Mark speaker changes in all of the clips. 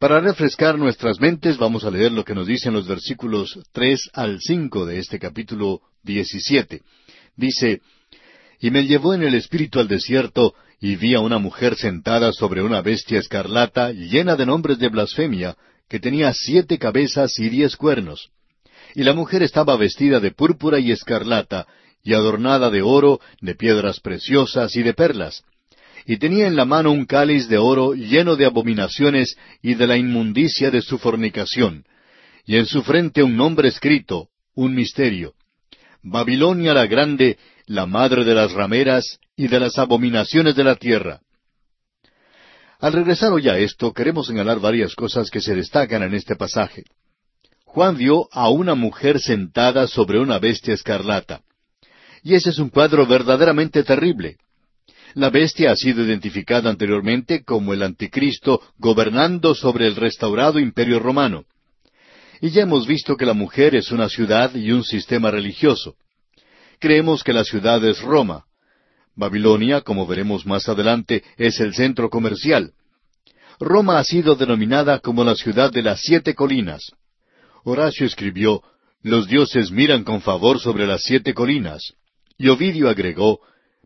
Speaker 1: Para refrescar nuestras mentes vamos a leer lo que nos dicen los versículos tres al cinco de este capítulo diecisiete. Dice Y me llevó en el espíritu al desierto, y vi a una mujer sentada sobre una bestia escarlata llena de nombres de blasfemia, que tenía siete cabezas y diez cuernos. Y la mujer estaba vestida de púrpura y escarlata, y adornada de oro, de piedras preciosas y de perlas. Y tenía en la mano un cáliz de oro lleno de abominaciones y de la inmundicia de su fornicación, y en su frente un nombre escrito, un misterio. Babilonia la grande, la madre de las rameras y de las abominaciones de la tierra. Al regresar hoy a esto, queremos señalar varias cosas que se destacan en este pasaje. Juan vio a una mujer sentada sobre una bestia escarlata. Y ese es un cuadro verdaderamente terrible. La bestia ha sido identificada anteriormente como el anticristo gobernando sobre el restaurado imperio romano. Y ya hemos visto que la mujer es una ciudad y un sistema religioso. Creemos que la ciudad es Roma. Babilonia, como veremos más adelante, es el centro comercial. Roma ha sido denominada como la ciudad de las siete colinas. Horacio escribió, Los dioses miran con favor sobre las siete colinas. Y Ovidio agregó,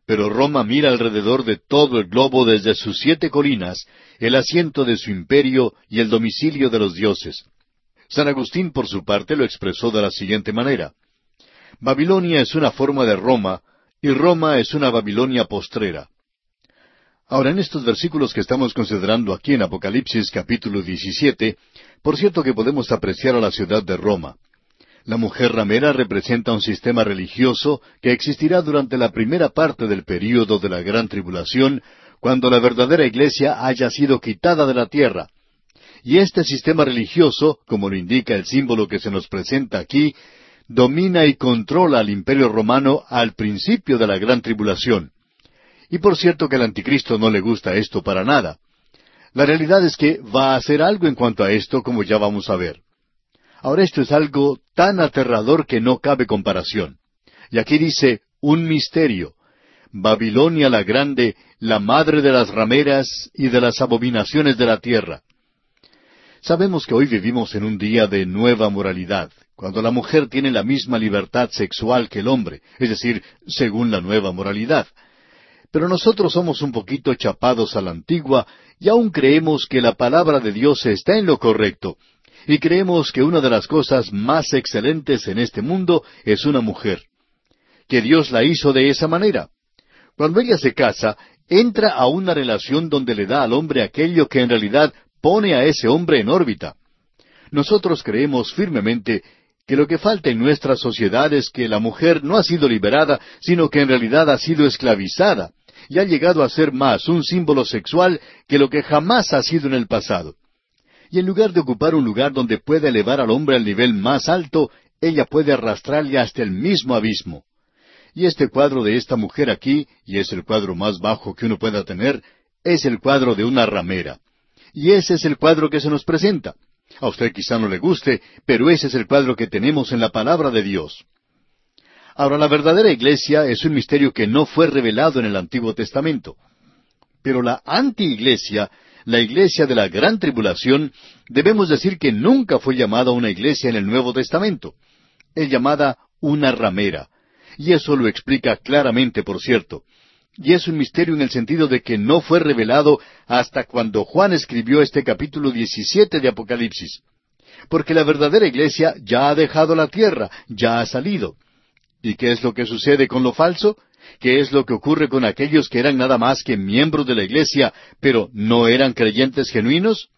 Speaker 1: pero Roma mira alrededor de todo el globo desde sus siete colinas, el asiento de su imperio y el domicilio de los dioses. San Agustín, por su parte, lo expresó de la siguiente manera. Babilonia es una forma de Roma, y Roma es una Babilonia postrera. Ahora, en estos versículos que estamos considerando aquí en Apocalipsis capítulo 17, por cierto que podemos apreciar a la ciudad de Roma. La mujer ramera representa un sistema religioso que existirá durante la primera parte del período de la gran tribulación, cuando la verdadera iglesia haya sido quitada de la tierra. Y este sistema religioso, como lo indica el símbolo que se nos presenta aquí, domina y controla al imperio romano al principio de la gran tribulación. Y por cierto que al anticristo no le gusta esto para nada. La realidad es que va a hacer algo en cuanto a esto, como ya vamos a ver. Ahora esto es algo tan aterrador que no cabe comparación. Y aquí dice un misterio. Babilonia la grande, la madre de las rameras y de las abominaciones de la tierra. Sabemos que hoy vivimos en un día de nueva moralidad, cuando la mujer tiene la misma libertad sexual que el hombre, es decir, según la nueva moralidad. Pero nosotros somos un poquito chapados a la antigua y aún creemos que la palabra de Dios está en lo correcto, y creemos que una de las cosas más excelentes en este mundo es una mujer, que Dios la hizo de esa manera. Cuando ella se casa, entra a una relación donde le da al hombre aquello que en realidad pone a ese hombre en órbita. Nosotros creemos firmemente que lo que falta en nuestra sociedad es que la mujer no ha sido liberada, sino que en realidad ha sido esclavizada, y ha llegado a ser más un símbolo sexual que lo que jamás ha sido en el pasado y en lugar de ocupar un lugar donde pueda elevar al hombre al nivel más alto, ella puede arrastrarle hasta el mismo abismo. Y este cuadro de esta mujer aquí, y es el cuadro más bajo que uno pueda tener, es el cuadro de una ramera. Y ese es el cuadro que se nos presenta. A usted quizá no le guste, pero ese es el cuadro que tenemos en la palabra de Dios. Ahora, la verdadera iglesia es un misterio que no fue revelado en el Antiguo Testamento. Pero la anti-iglesia la iglesia de la gran tribulación, debemos decir que nunca fue llamada una iglesia en el Nuevo Testamento. Es llamada una ramera. Y eso lo explica claramente, por cierto. Y es un misterio en el sentido de que no fue revelado hasta cuando Juan escribió este capítulo 17 de Apocalipsis. Porque la verdadera iglesia ya ha dejado la tierra, ya ha salido. ¿Y qué es lo que sucede con lo falso? ¿Qué es lo que ocurre con aquellos que eran nada más que miembros de la iglesia, pero no eran creyentes genuinos?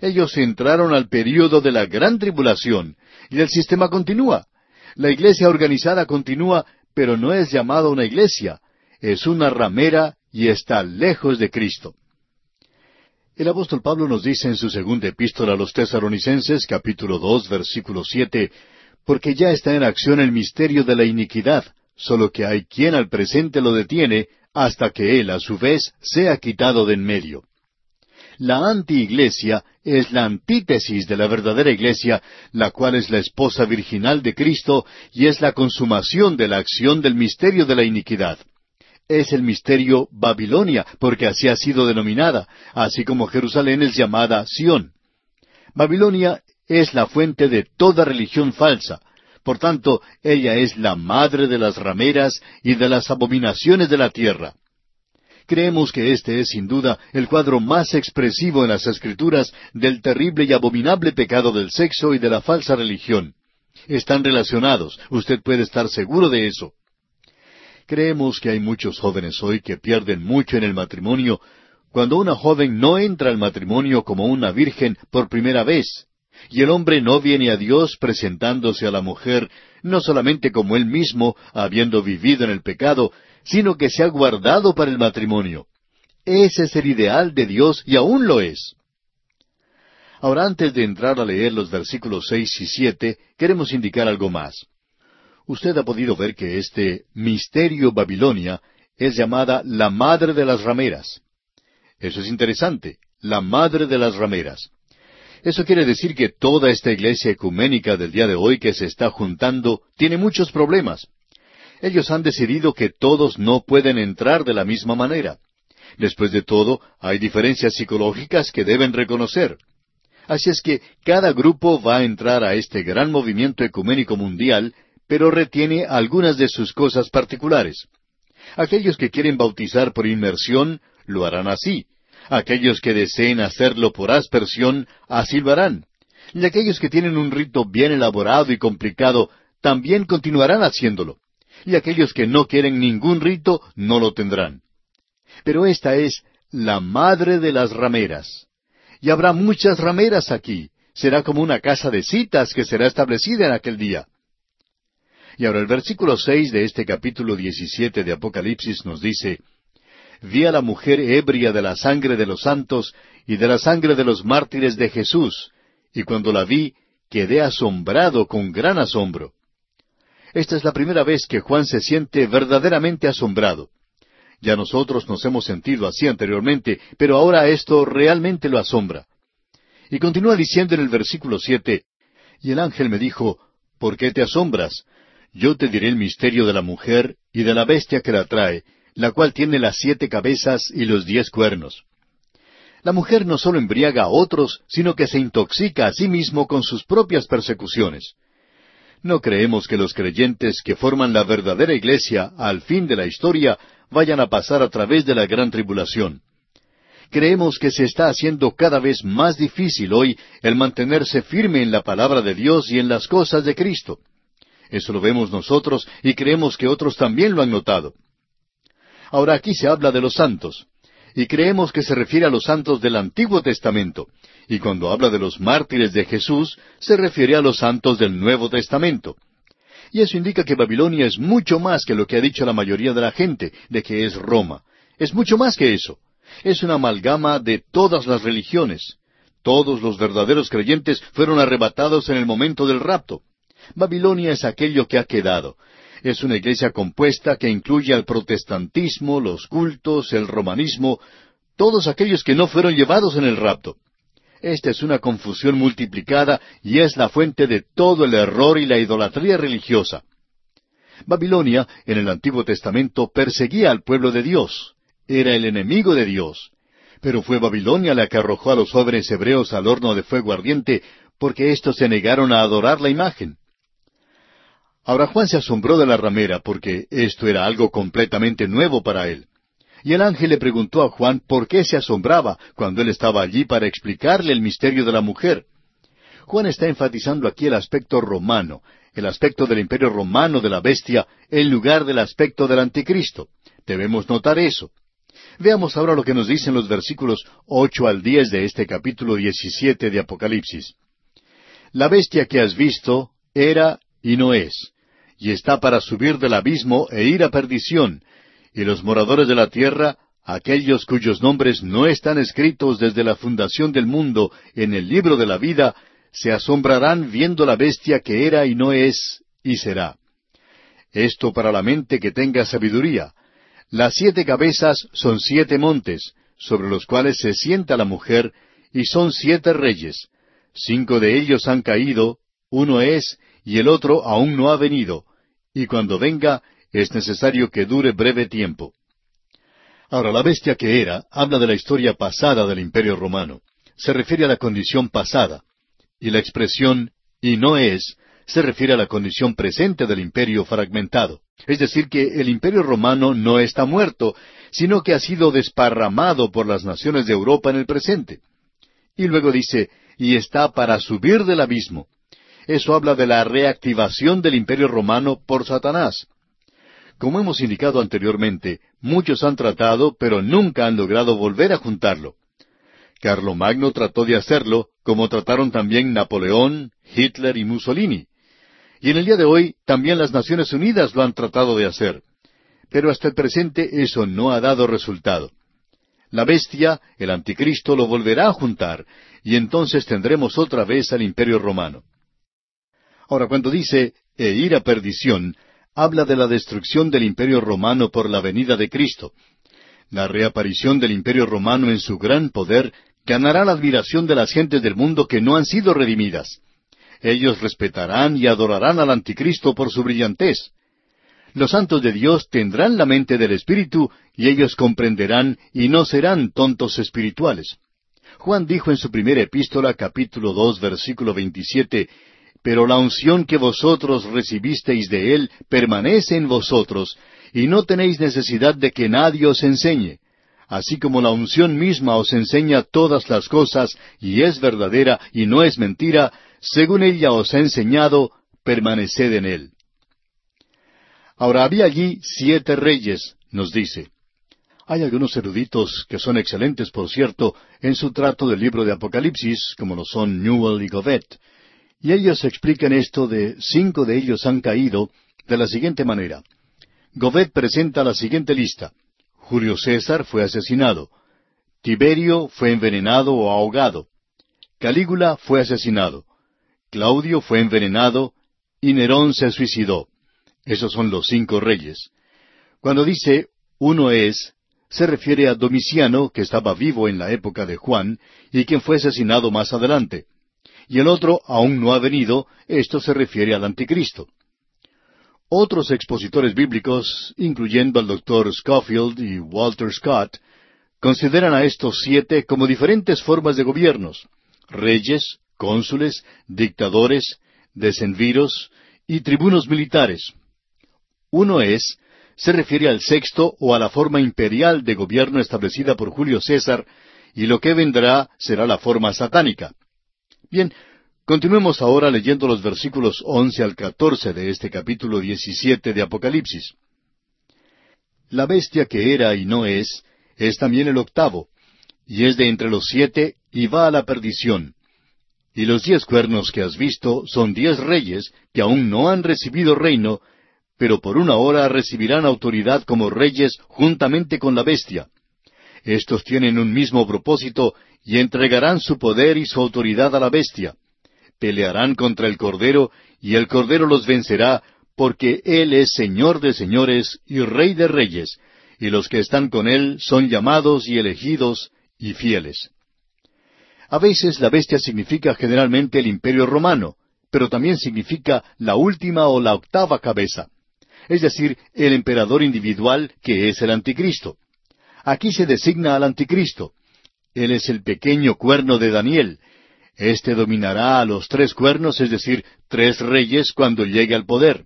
Speaker 1: Ellos entraron al período de la gran tribulación, y el sistema continúa. La iglesia organizada continúa, pero no es llamada una iglesia, es una ramera y está lejos de Cristo. El apóstol Pablo nos dice en su segunda epístola a los tesaronicenses, capítulo dos, versículo siete, porque ya está en acción el misterio de la iniquidad, solo que hay quien al presente lo detiene hasta que él, a su vez, sea quitado de en medio. La anti-iglesia es la antítesis de la verdadera iglesia, la cual es la esposa virginal de Cristo y es la consumación de la acción del misterio de la iniquidad. Es el misterio Babilonia, porque así ha sido denominada, así como Jerusalén es llamada Sión. Babilonia es la fuente de toda religión falsa. Por tanto, ella es la madre de las rameras y de las abominaciones de la tierra. Creemos que este es sin duda el cuadro más expresivo en las Escrituras del terrible y abominable pecado del sexo y de la falsa religión. Están relacionados, usted puede estar seguro de eso. Creemos que hay muchos jóvenes hoy que pierden mucho en el matrimonio cuando una joven no entra al matrimonio como una virgen por primera vez, y el hombre no viene a Dios presentándose a la mujer no solamente como él mismo, habiendo vivido en el pecado, sino que se ha guardado para el matrimonio. Ese es el ideal de Dios y aún lo es. Ahora, antes de entrar a leer los versículos seis y siete, queremos indicar algo más. Usted ha podido ver que este misterio Babilonia es llamada la madre de las rameras. Eso es interesante, la madre de las rameras. Eso quiere decir que toda esta iglesia ecuménica del día de hoy que se está juntando tiene muchos problemas. Ellos han decidido que todos no pueden entrar de la misma manera. Después de todo, hay diferencias psicológicas que deben reconocer. Así es que cada grupo va a entrar a este gran movimiento ecuménico mundial, pero retiene algunas de sus cosas particulares. Aquellos que quieren bautizar por inmersión lo harán así. Aquellos que deseen hacerlo por aspersión, así. Y aquellos que tienen un rito bien elaborado y complicado, también continuarán haciéndolo. Y aquellos que no quieren ningún rito, no lo tendrán. Pero esta es la madre de las rameras. Y habrá muchas rameras aquí. Será como una casa de citas que será establecida en aquel día. Y ahora el versículo seis de este capítulo diecisiete de Apocalipsis nos dice, vi a la mujer ebria de la sangre de los santos y de la sangre de los mártires de Jesús, y cuando la vi, quedé asombrado con gran asombro. Esta es la primera vez que Juan se siente verdaderamente asombrado. Ya nosotros nos hemos sentido así anteriormente, pero ahora esto realmente lo asombra. Y continúa diciendo en el versículo siete, Y el ángel me dijo, ¿Por qué te asombras? Yo te diré el misterio de la mujer y de la bestia que la trae, la cual tiene las siete cabezas y los diez cuernos. La mujer no solo embriaga a otros, sino que se intoxica a sí mismo con sus propias persecuciones. No creemos que los creyentes que forman la verdadera iglesia al fin de la historia vayan a pasar a través de la gran tribulación. Creemos que se está haciendo cada vez más difícil hoy el mantenerse firme en la palabra de Dios y en las cosas de Cristo. Eso lo vemos nosotros y creemos que otros también lo han notado. Ahora aquí se habla de los santos, y creemos que se refiere a los santos del Antiguo Testamento, y cuando habla de los mártires de Jesús, se refiere a los santos del Nuevo Testamento. Y eso indica que Babilonia es mucho más que lo que ha dicho la mayoría de la gente, de que es Roma. Es mucho más que eso. Es una amalgama de todas las religiones. Todos los verdaderos creyentes fueron arrebatados en el momento del rapto. Babilonia es aquello que ha quedado, es una iglesia compuesta que incluye al protestantismo, los cultos, el romanismo, todos aquellos que no fueron llevados en el rapto. Esta es una confusión multiplicada y es la fuente de todo el error y la idolatría religiosa. Babilonia, en el Antiguo Testamento, perseguía al pueblo de Dios. Era el enemigo de Dios. Pero fue Babilonia la que arrojó a los jóvenes hebreos al horno de fuego ardiente porque éstos se negaron a adorar la imagen. Ahora Juan se asombró de la ramera porque esto era algo completamente nuevo para él. Y el ángel le preguntó a Juan por qué se asombraba cuando él estaba allí para explicarle el misterio de la mujer. Juan está enfatizando aquí el aspecto romano, el aspecto del imperio romano de la bestia, en lugar del aspecto del anticristo. Debemos notar eso. Veamos ahora lo que nos dicen los versículos ocho al diez de este capítulo diecisiete de Apocalipsis. La bestia que has visto era y no es y está para subir del abismo e ir a perdición, y los moradores de la tierra, aquellos cuyos nombres no están escritos desde la fundación del mundo en el libro de la vida, se asombrarán viendo la bestia que era y no es y será. Esto para la mente que tenga sabiduría. Las siete cabezas son siete montes, sobre los cuales se sienta la mujer, y son siete reyes. Cinco de ellos han caído, uno es, y el otro aún no ha venido, y cuando venga es necesario que dure breve tiempo. Ahora, la bestia que era habla de la historia pasada del imperio romano. Se refiere a la condición pasada. y la expresión y no es se refiere a la condición presente del imperio fragmentado. Es decir, que el imperio romano no está muerto, sino que ha sido desparramado por las naciones de Europa en el presente. Y luego dice, y está para subir del abismo. Eso habla de la reactivación del imperio romano por Satanás. Como hemos indicado anteriormente, muchos han tratado, pero nunca han logrado volver a juntarlo. Carlomagno trató de hacerlo, como trataron también Napoleón, Hitler y Mussolini. Y en el día de hoy también las Naciones Unidas lo han tratado de hacer. Pero hasta el presente eso no ha dado resultado. La bestia, el anticristo, lo volverá a juntar, y entonces tendremos otra vez al imperio romano. Ahora, cuando dice e ir a perdición, habla de la destrucción del imperio romano por la venida de Cristo. La reaparición del imperio romano en su gran poder ganará la admiración de las gentes del mundo que no han sido redimidas. Ellos respetarán y adorarán al anticristo por su brillantez. Los santos de Dios tendrán la mente del Espíritu y ellos comprenderán y no serán tontos espirituales. Juan dijo en su primera epístola, capítulo dos, versículo veintisiete, Pero la unción que vosotros recibisteis de Él permanece en vosotros, y no tenéis necesidad de que nadie os enseñe. Así como la unción misma os enseña todas las cosas, y es verdadera y no es mentira, según ella os ha enseñado, permaneced en Él. Ahora había allí siete reyes, nos dice. Hay algunos eruditos que son excelentes, por cierto, en su trato del libro de Apocalipsis, como lo son Newell y Govet, y ellos explican esto de cinco de ellos han caído de la siguiente manera. Govet presenta la siguiente lista. Julio César fue asesinado. Tiberio fue envenenado o ahogado. Calígula fue asesinado. Claudio fue envenenado y Nerón se suicidó. Esos son los cinco reyes. Cuando dice uno es, se refiere a Domiciano, que estaba vivo en la época de Juan, y quien fue asesinado más adelante. Y el otro aún no ha venido, esto se refiere al anticristo. Otros expositores bíblicos, incluyendo al doctor Schofield y Walter Scott, consideran a estos siete como diferentes formas de gobiernos, reyes, cónsules, dictadores, decemviros y tribunos militares. Uno es, se refiere al sexto o a la forma imperial de gobierno establecida por Julio César, y lo que vendrá será la forma satánica. Bien, continuemos ahora leyendo los versículos once al catorce de este capítulo diecisiete de Apocalipsis. La bestia que era y no es, es también el octavo, y es de entre los siete, y va a la perdición. Y los diez cuernos que has visto son diez reyes que aún no han recibido reino, pero por una hora recibirán autoridad como reyes juntamente con la bestia. Estos tienen un mismo propósito y entregarán su poder y su autoridad a la bestia. Pelearán contra el Cordero y el Cordero los vencerá porque Él es Señor de señores y Rey de reyes, y los que están con Él son llamados y elegidos y fieles. A veces la bestia significa generalmente el imperio romano, pero también significa la última o la octava cabeza es decir, el emperador individual que es el anticristo. Aquí se designa al anticristo. Él es el pequeño cuerno de Daniel. Este dominará a los tres cuernos, es decir, tres reyes cuando llegue al poder.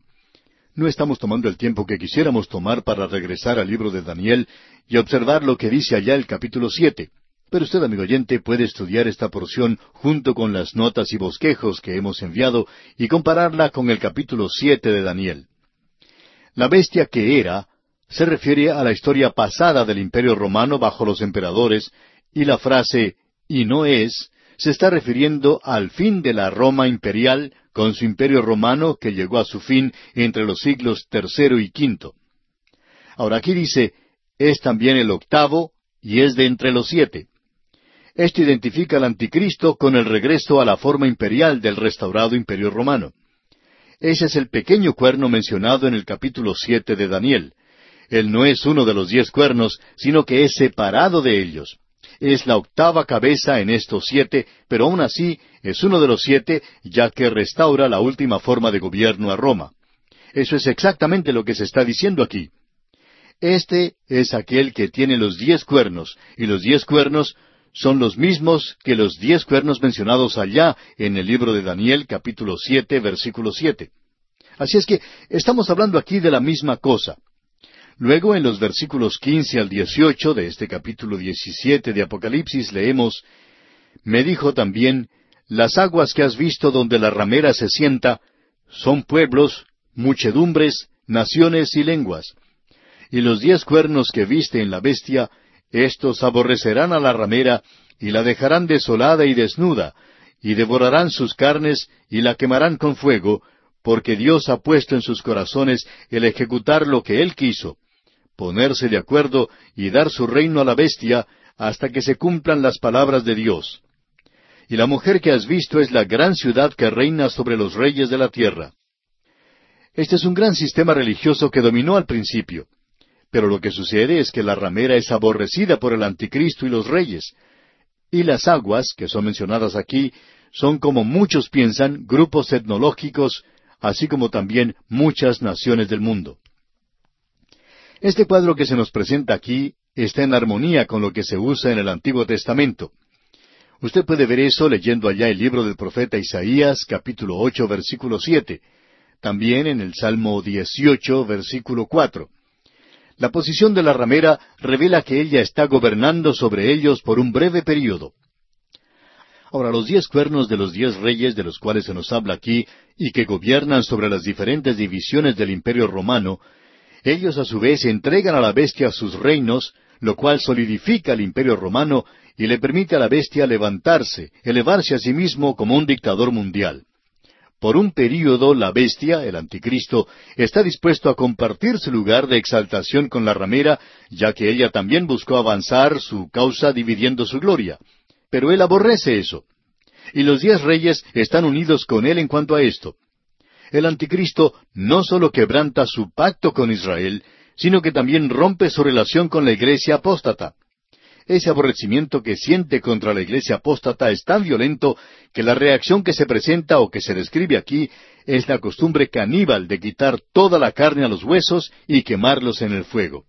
Speaker 1: No estamos tomando el tiempo que quisiéramos tomar para regresar al libro de Daniel y observar lo que dice allá el capítulo siete. Pero usted, amigo oyente, puede estudiar esta porción junto con las notas y bosquejos que hemos enviado y compararla con el capítulo siete de Daniel. La bestia que era se refiere a la historia pasada del imperio romano bajo los emperadores, y la frase y no es se está refiriendo al fin de la Roma imperial con su imperio romano que llegó a su fin entre los siglos tercero y quinto. Ahora aquí dice, es también el octavo y es de entre los siete. Esto identifica al anticristo con el regreso a la forma imperial del restaurado imperio romano. Ese es el pequeño cuerno mencionado en el capítulo siete de Daniel. Él no es uno de los diez cuernos, sino que es separado de ellos. Es la octava cabeza en estos siete, pero aún así es uno de los siete, ya que restaura la última forma de gobierno a Roma. Eso es exactamente lo que se está diciendo aquí. Este es aquel que tiene los diez cuernos, y los diez cuernos son los mismos que los diez cuernos mencionados allá en el libro de Daniel capítulo siete versículo siete. Así es que estamos hablando aquí de la misma cosa. Luego en los versículos quince al dieciocho de este capítulo diecisiete de Apocalipsis leemos Me dijo también Las aguas que has visto donde la ramera se sienta son pueblos, muchedumbres, naciones y lenguas. Y los diez cuernos que viste en la bestia, éstos aborrecerán a la ramera, y la dejarán desolada y desnuda, y devorarán sus carnes, y la quemarán con fuego, porque Dios ha puesto en sus corazones el ejecutar lo que Él quiso, ponerse de acuerdo y dar su reino a la bestia, hasta que se cumplan las palabras de Dios. Y la mujer que has visto es la gran ciudad que reina sobre los reyes de la tierra. Este es un gran sistema religioso que dominó al principio. Pero lo que sucede es que la ramera es aborrecida por el anticristo y los reyes. Y las aguas, que son mencionadas aquí, son como muchos piensan, grupos etnológicos, así como también muchas naciones del mundo. Este cuadro que se nos presenta aquí está en armonía con lo que se usa en el Antiguo Testamento. Usted puede ver eso leyendo allá el libro del profeta Isaías, capítulo ocho, versículo siete, también en el Salmo 18, versículo 4. La posición de la ramera revela que ella está gobernando sobre ellos por un breve período. Ahora, los diez cuernos de los diez reyes de los cuales se nos habla aquí y que gobiernan sobre las diferentes divisiones del imperio romano, ellos a su vez entregan a la bestia sus reinos, lo cual solidifica el imperio romano y le permite a la bestia levantarse, elevarse a sí mismo como un dictador mundial. Por un período la bestia, el anticristo, está dispuesto a compartir su lugar de exaltación con la ramera, ya que ella también buscó avanzar su causa dividiendo su gloria. Pero él aborrece eso. Y los diez reyes están unidos con él en cuanto a esto. El anticristo no solo quebranta su pacto con Israel, sino que también rompe su relación con la iglesia apóstata. Ese aborrecimiento que siente contra la iglesia apóstata es tan violento que la reacción que se presenta o que se describe aquí es la costumbre caníbal de quitar toda la carne a los huesos y quemarlos en el fuego.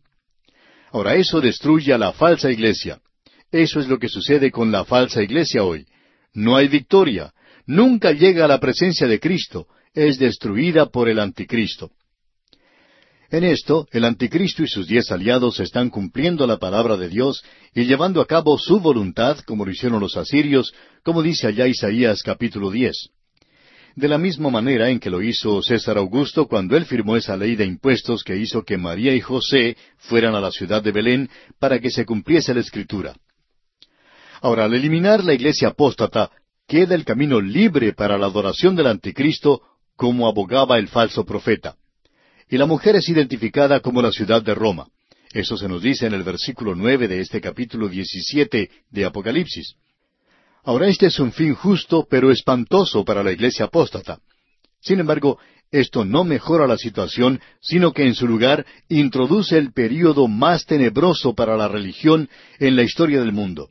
Speaker 1: Ahora eso destruye a la falsa iglesia. Eso es lo que sucede con la falsa iglesia hoy. No hay victoria. Nunca llega a la presencia de Cristo. Es destruida por el anticristo. En esto, el anticristo y sus diez aliados están cumpliendo la palabra de Dios y llevando a cabo su voluntad, como lo hicieron los asirios, como dice allá Isaías capítulo diez. De la misma manera en que lo hizo César Augusto cuando él firmó esa ley de impuestos que hizo que María y José fueran a la ciudad de Belén para que se cumpliese la escritura. Ahora, al eliminar la iglesia apóstata, queda el camino libre para la adoración del anticristo como abogaba el falso profeta y la mujer es identificada como la ciudad de Roma. Eso se nos dice en el versículo nueve de este capítulo diecisiete de Apocalipsis. Ahora este es un fin justo pero espantoso para la iglesia apóstata. Sin embargo, esto no mejora la situación, sino que en su lugar introduce el período más tenebroso para la religión en la historia del mundo.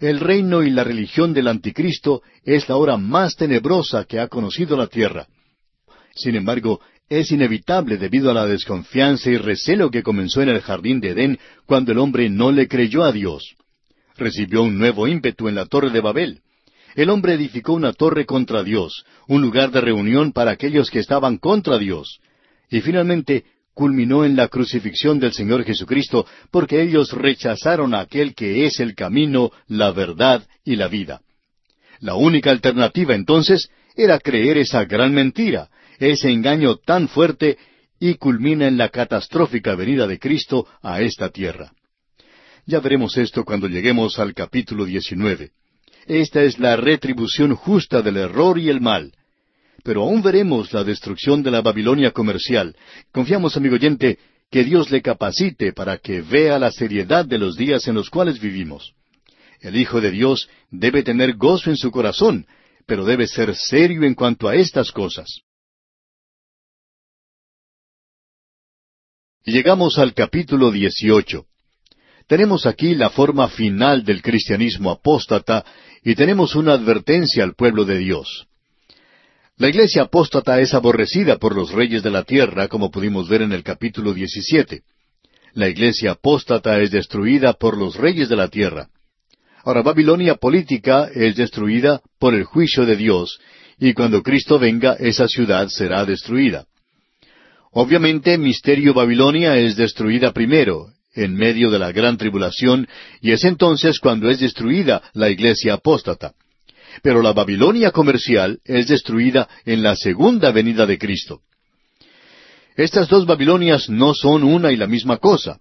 Speaker 1: El reino y la religión del anticristo es la hora más tenebrosa que ha conocido la tierra. Sin embargo, es inevitable debido a la desconfianza y recelo que comenzó en el jardín de Edén cuando el hombre no le creyó a Dios. Recibió un nuevo ímpetu en la torre de Babel. El hombre edificó una torre contra Dios, un lugar de reunión para aquellos que estaban contra Dios. Y finalmente culminó en la crucifixión del Señor Jesucristo porque ellos rechazaron a aquel que es el camino, la verdad y la vida. La única alternativa entonces era creer esa gran mentira, ese engaño tan fuerte y culmina en la catastrófica venida de Cristo a esta tierra. Ya veremos esto cuando lleguemos al capítulo 19. Esta es la retribución justa del error y el mal. Pero aún veremos la destrucción de la Babilonia comercial. Confiamos, amigo oyente, que Dios le capacite para que vea la seriedad de los días en los cuales vivimos. El Hijo de Dios debe tener gozo en su corazón, pero debe ser serio en cuanto a estas cosas. Llegamos al capítulo 18. Tenemos aquí la forma final del cristianismo apóstata y tenemos una advertencia al pueblo de Dios. La iglesia apóstata es aborrecida por los reyes de la tierra, como pudimos ver en el capítulo 17. La iglesia apóstata es destruida por los reyes de la tierra. Ahora, Babilonia política es destruida por el juicio de Dios, y cuando Cristo venga, esa ciudad será destruida. Obviamente, Misterio Babilonia es destruida primero, en medio de la gran tribulación, y es entonces cuando es destruida la iglesia apóstata. Pero la Babilonia comercial es destruida en la segunda venida de Cristo. Estas dos Babilonias no son una y la misma cosa.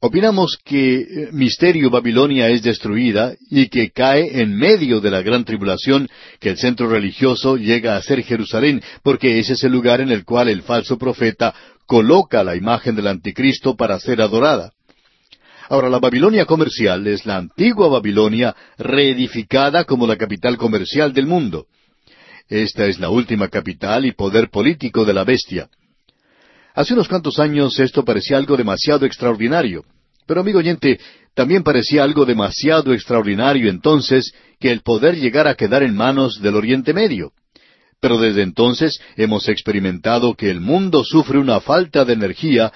Speaker 1: Opinamos que eh, Misterio Babilonia es destruida y que cae en medio de la gran tribulación, que el centro religioso llega a ser Jerusalén, porque ese es el lugar en el cual el falso profeta coloca la imagen del anticristo para ser adorada. Ahora, la Babilonia comercial es la antigua Babilonia reedificada como la capital comercial del mundo. Esta es la última capital y poder político de la bestia. Hace unos cuantos años esto parecía algo demasiado extraordinario. Pero amigo oyente, también parecía algo demasiado extraordinario entonces que el poder llegara a quedar en manos del Oriente Medio. Pero desde entonces hemos experimentado que el mundo sufre una falta de energía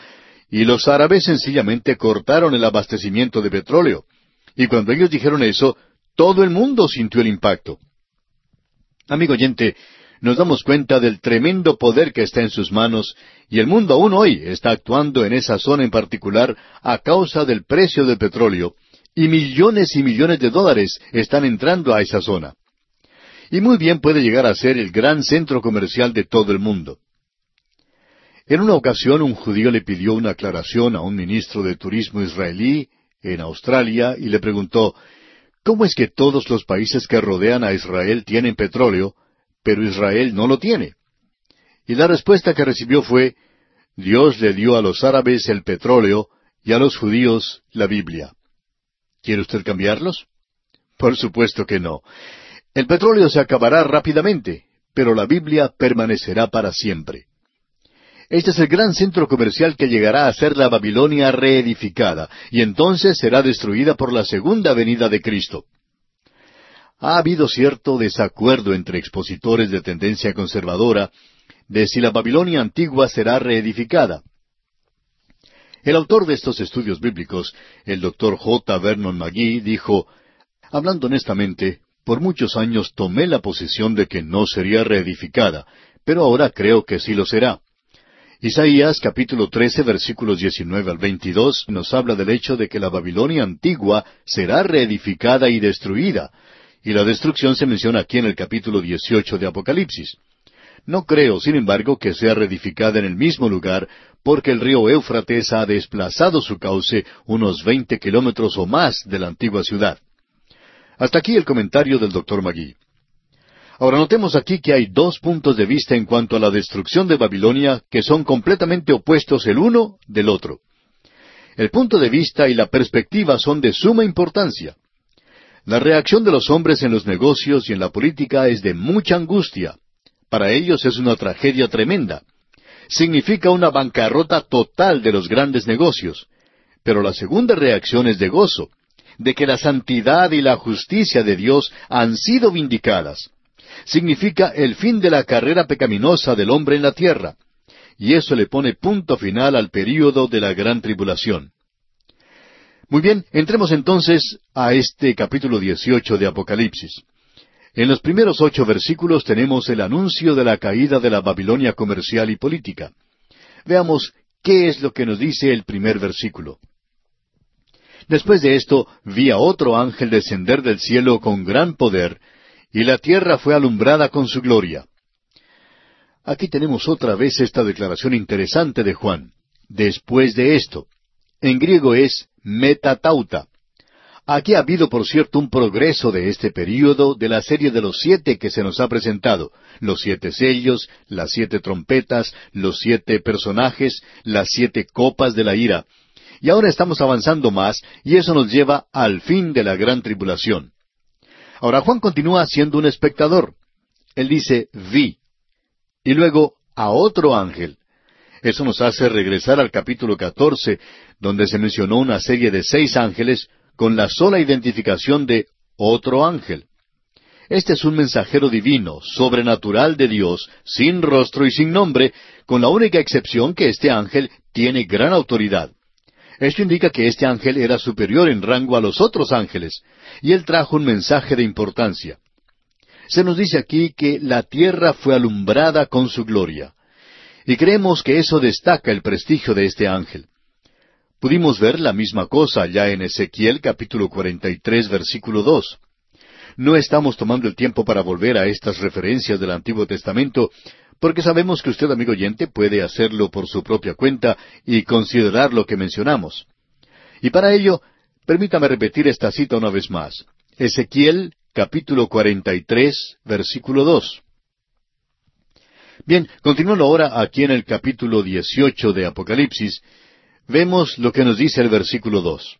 Speaker 1: y los árabes sencillamente cortaron el abastecimiento de petróleo. Y cuando ellos dijeron eso, todo el mundo sintió el impacto. Amigo oyente, nos damos cuenta del tremendo poder que está en sus manos y el mundo aún hoy está actuando en esa zona en particular a causa del precio del petróleo y millones y millones de dólares están entrando a esa zona. Y muy bien puede llegar a ser el gran centro comercial de todo el mundo. En una ocasión un judío le pidió una aclaración a un ministro de turismo israelí en Australia y le preguntó, ¿Cómo es que todos los países que rodean a Israel tienen petróleo, pero Israel no lo tiene. Y la respuesta que recibió fue, Dios le dio a los árabes el petróleo y a los judíos la Biblia. ¿Quiere usted cambiarlos? Por supuesto que no. El petróleo se acabará rápidamente, pero la Biblia permanecerá para siempre. Este es el gran centro comercial que llegará a ser la Babilonia reedificada, y entonces será destruida por la segunda venida de Cristo ha habido cierto desacuerdo entre expositores de tendencia conservadora de si la Babilonia antigua será reedificada. El autor de estos estudios bíblicos, el doctor J. Vernon McGee, dijo, Hablando honestamente, por muchos años tomé la posición de que no sería reedificada, pero ahora creo que sí lo será. Isaías capítulo 13 versículos 19 al 22 nos habla del hecho de que la Babilonia antigua será reedificada y destruida, y la destrucción se menciona aquí en el capítulo 18 de Apocalipsis. No creo, sin embargo, que sea reedificada en el mismo lugar, porque el río Éufrates ha desplazado su cauce unos veinte kilómetros o más de la antigua ciudad. Hasta aquí el comentario del doctor Magui. Ahora notemos aquí que hay dos puntos de vista en cuanto a la destrucción de Babilonia que son completamente opuestos el uno del otro. El punto de vista y la perspectiva son de suma importancia. La reacción de los hombres en los negocios y en la política es de mucha angustia. Para ellos es una tragedia tremenda. Significa una bancarrota total de los grandes negocios. Pero la segunda reacción es de gozo, de que la santidad y la justicia de Dios han sido vindicadas. Significa el fin de la carrera pecaminosa del hombre en la tierra. Y eso le pone punto final al período de la gran tribulación. Muy bien, entremos entonces a este capítulo 18 de Apocalipsis. En los primeros ocho versículos tenemos el anuncio de la caída de la Babilonia comercial y política. Veamos qué es lo que nos dice el primer versículo. Después de esto vi a otro ángel descender del cielo con gran poder, y la tierra fue alumbrada con su gloria. Aquí tenemos otra vez esta declaración interesante de Juan. Después de esto. En griego es metatauta. Aquí ha habido, por cierto, un progreso de este período de la serie de los siete que se nos ha presentado, los siete sellos, las siete trompetas, los siete personajes, las siete copas de la ira. Y ahora estamos avanzando más, y eso nos lleva al fin de la gran tribulación. Ahora Juan continúa siendo un espectador. Él dice, vi. Y luego, a otro ángel. Eso nos hace regresar al capítulo 14, donde se mencionó una serie de seis ángeles con la sola identificación de otro ángel. Este es un mensajero divino, sobrenatural de Dios, sin rostro y sin nombre, con la única excepción que este ángel tiene gran autoridad. Esto indica que este ángel era superior en rango a los otros ángeles, y él trajo un mensaje de importancia. Se nos dice aquí que la tierra fue alumbrada con su gloria. Y creemos que eso destaca el prestigio de este ángel. Pudimos ver la misma cosa ya en Ezequiel capítulo 43 versículo 2. No estamos tomando el tiempo para volver a estas referencias del Antiguo Testamento, porque sabemos que usted, amigo oyente, puede hacerlo por su propia cuenta y considerar lo que mencionamos. Y para ello, permítame repetir esta cita una vez más. Ezequiel capítulo 43, versículo 2. Bien, continuando ahora aquí en el capítulo 18 de Apocalipsis, vemos lo que nos dice el versículo 2.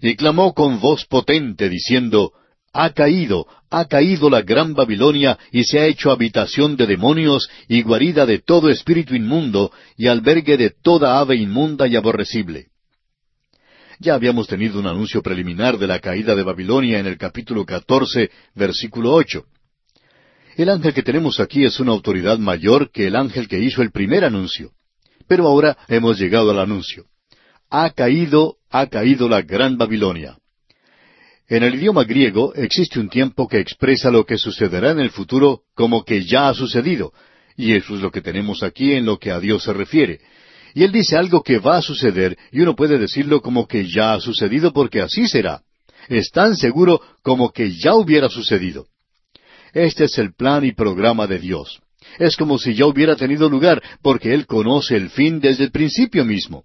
Speaker 1: Y clamó con voz potente, diciendo, Ha caído, ha caído la gran Babilonia, y se ha hecho habitación de demonios, y guarida de todo espíritu inmundo, y albergue de toda ave inmunda y aborrecible. Ya habíamos tenido un anuncio preliminar de la caída de Babilonia en el capítulo 14, versículo 8. El ángel que tenemos aquí es una autoridad mayor que el ángel que hizo el primer anuncio. Pero ahora hemos llegado al anuncio. Ha caído, ha caído la gran Babilonia. En el idioma griego existe un tiempo que expresa lo que sucederá en el futuro como que ya ha sucedido, y eso es lo que tenemos aquí en lo que a Dios se refiere. Y Él dice algo que va a suceder, y uno puede decirlo como que ya ha sucedido porque así será. Es tan seguro como que ya hubiera sucedido. Este es el plan y programa de Dios. Es como si ya hubiera tenido lugar, porque Él conoce el fin desde el principio mismo.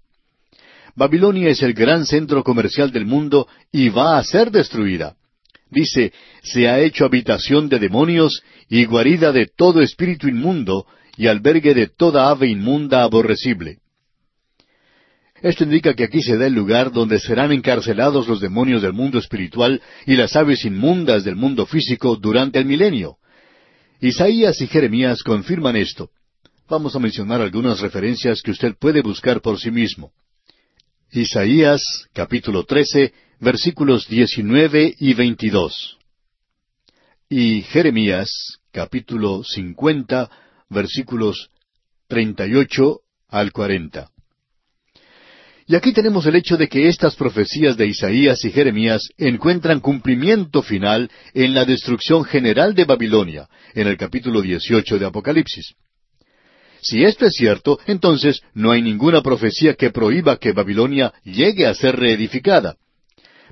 Speaker 1: Babilonia es el gran centro comercial del mundo y va a ser destruida. Dice, se ha hecho habitación de demonios y guarida de todo espíritu inmundo y albergue de toda ave inmunda aborrecible. Esto indica que aquí se da el lugar donde serán encarcelados los demonios del mundo espiritual y las aves inmundas del mundo físico durante el milenio. Isaías y Jeremías confirman esto. Vamos a mencionar algunas referencias que usted puede buscar por sí mismo. Isaías capítulo 13 versículos 19 y 22. Y Jeremías capítulo 50 versículos 38 al 40. Y aquí tenemos el hecho de que estas profecías de Isaías y Jeremías encuentran cumplimiento final en la destrucción general de Babilonia, en el capítulo 18 de Apocalipsis. Si esto es cierto, entonces no hay ninguna profecía que prohíba que Babilonia llegue a ser reedificada.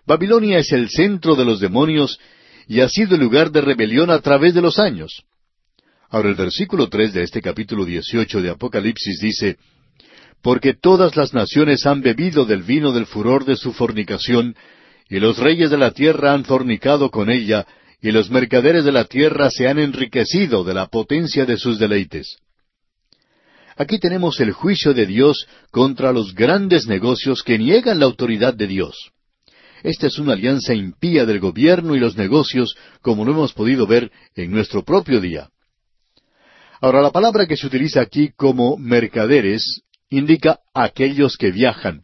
Speaker 1: Babilonia es el centro de los demonios y ha sido el lugar de rebelión a través de los años. Ahora el versículo tres de este capítulo 18 de Apocalipsis dice, porque todas las naciones han bebido del vino del furor de su fornicación, y los reyes de la tierra han fornicado con ella, y los mercaderes de la tierra se han enriquecido de la potencia de sus deleites. Aquí tenemos el juicio de Dios contra los grandes negocios que niegan la autoridad de Dios. Esta es una alianza impía del gobierno y los negocios, como lo hemos podido ver en nuestro propio día. Ahora, la palabra que se utiliza aquí como mercaderes indica aquellos que viajan.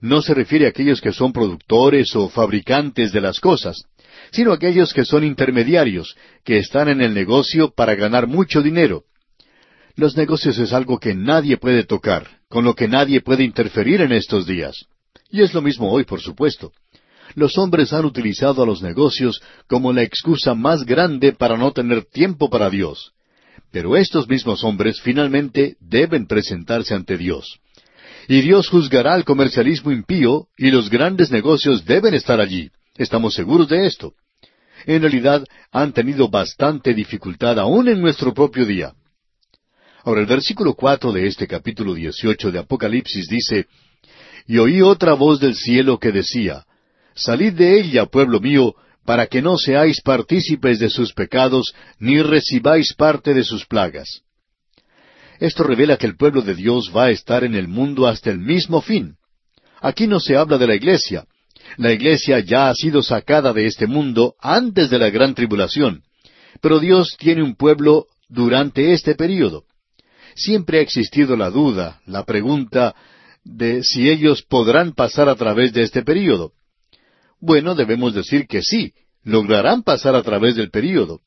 Speaker 1: No se refiere a aquellos que son productores o fabricantes de las cosas, sino a aquellos que son intermediarios, que están en el negocio para ganar mucho dinero. Los negocios es algo que nadie puede tocar, con lo que nadie puede interferir en estos días. Y es lo mismo hoy, por supuesto. Los hombres han utilizado a los negocios como la excusa más grande para no tener tiempo para Dios. Pero estos mismos hombres finalmente deben presentarse ante Dios. Y Dios juzgará al comercialismo impío y los grandes negocios deben estar allí. Estamos seguros de esto. En realidad han tenido bastante dificultad aún en nuestro propio día. Ahora el versículo cuatro de este capítulo dieciocho de Apocalipsis dice Y oí otra voz del cielo que decía Salid de ella, pueblo mío, para que no seáis partícipes de sus pecados, ni recibáis parte de sus plagas. Esto revela que el pueblo de Dios va a estar en el mundo hasta el mismo fin. Aquí no se habla de la iglesia. La iglesia ya ha sido sacada de este mundo antes de la gran tribulación. Pero Dios tiene un pueblo durante este período. Siempre ha existido la duda, la pregunta de si ellos podrán pasar a través de este período. Bueno, debemos decir que sí, lograrán pasar a través del período.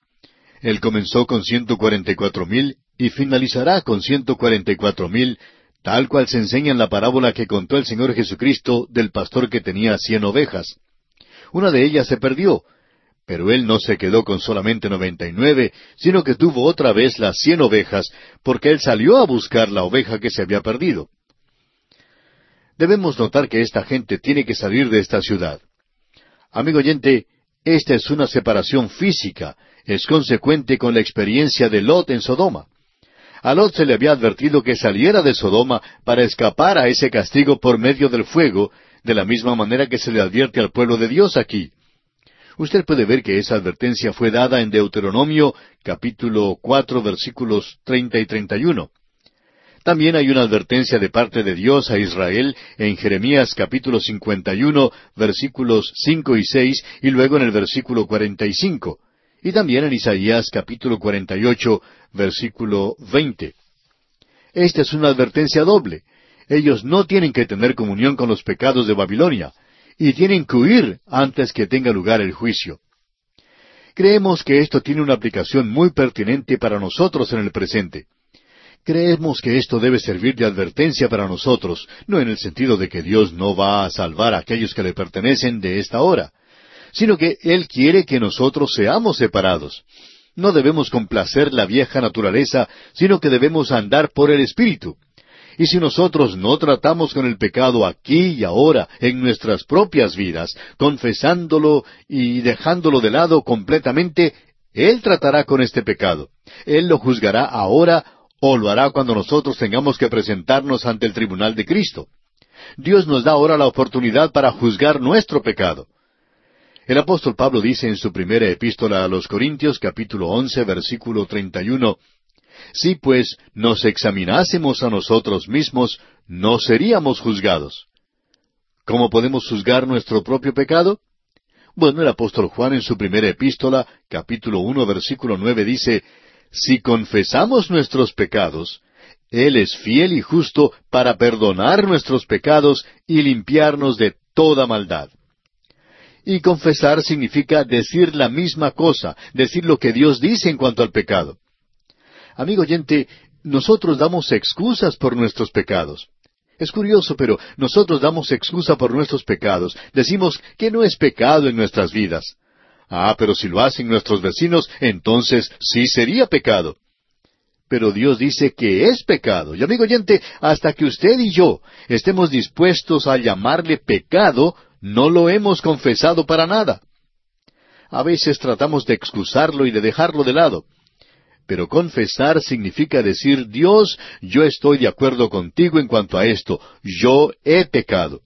Speaker 1: Él comenzó con ciento cuarenta y cuatro mil y finalizará con ciento cuarenta y cuatro mil tal cual se enseña en la parábola que contó el Señor Jesucristo del pastor que tenía cien ovejas. Una de ellas se perdió, pero él no se quedó con solamente noventa y nueve, sino que tuvo otra vez las cien ovejas, porque él salió a buscar la oveja que se había perdido. Debemos notar que esta gente tiene que salir de esta ciudad. Amigo oyente, esta es una separación física, es consecuente con la experiencia de Lot en Sodoma. A Lot se le había advertido que saliera de Sodoma para escapar a ese castigo por medio del fuego, de la misma manera que se le advierte al pueblo de Dios aquí. Usted puede ver que esa advertencia fue dada en Deuteronomio capítulo cuatro versículos treinta y treinta y uno. También hay una advertencia de parte de Dios a Israel en Jeremías capítulo cincuenta y uno versículos cinco y seis y luego en el versículo cuarenta y cinco. Y también en Isaías capítulo cuarenta y ocho versículo veinte. Esta es una advertencia doble. Ellos no tienen que tener comunión con los pecados de Babilonia, y tienen que huir antes que tenga lugar el juicio. Creemos que esto tiene una aplicación muy pertinente para nosotros en el presente. Creemos que esto debe servir de advertencia para nosotros, no en el sentido de que Dios no va a salvar a aquellos que le pertenecen de esta hora, sino que Él quiere que nosotros seamos separados. No debemos complacer la vieja naturaleza, sino que debemos andar por el Espíritu. Y si nosotros no tratamos con el pecado aquí y ahora, en nuestras propias vidas, confesándolo y dejándolo de lado completamente, Él tratará con este pecado. Él lo juzgará ahora o lo hará cuando nosotros tengamos que presentarnos ante el tribunal de Cristo. Dios nos da ahora la oportunidad para juzgar nuestro pecado. El apóstol Pablo dice en su primera epístola a los Corintios capítulo once versículo treinta y uno si pues nos examinásemos a nosotros mismos, no seríamos juzgados. ¿Cómo podemos juzgar nuestro propio pecado? Bueno, el apóstol Juan en su primera epístola, capítulo uno, versículo nueve, dice, Si confesamos nuestros pecados, Él es fiel y justo para perdonar nuestros pecados y limpiarnos de toda maldad. Y confesar significa decir la misma cosa, decir lo que Dios dice en cuanto al pecado. Amigo oyente, nosotros damos excusas por nuestros pecados. Es curioso, pero nosotros damos excusa por nuestros pecados. Decimos que no es pecado en nuestras vidas. Ah, pero si lo hacen nuestros vecinos, entonces sí sería pecado. Pero Dios dice que es pecado. Y amigo oyente, hasta que usted y yo estemos dispuestos a llamarle pecado, no lo hemos confesado para nada. A veces tratamos de excusarlo y de dejarlo de lado. Pero confesar significa decir, Dios, yo estoy de acuerdo contigo en cuanto a esto, yo he pecado.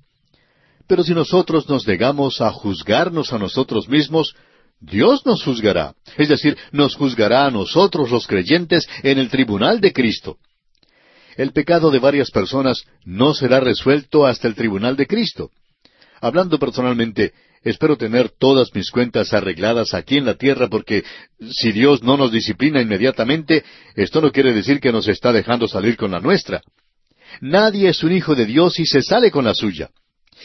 Speaker 1: Pero si nosotros nos negamos a juzgarnos a nosotros mismos, Dios nos juzgará, es decir, nos juzgará a nosotros los creyentes en el tribunal de Cristo. El pecado de varias personas no será resuelto hasta el tribunal de Cristo. Hablando personalmente, Espero tener todas mis cuentas arregladas aquí en la tierra porque si Dios no nos disciplina inmediatamente, esto no quiere decir que nos está dejando salir con la nuestra. Nadie es un hijo de Dios y se sale con la suya.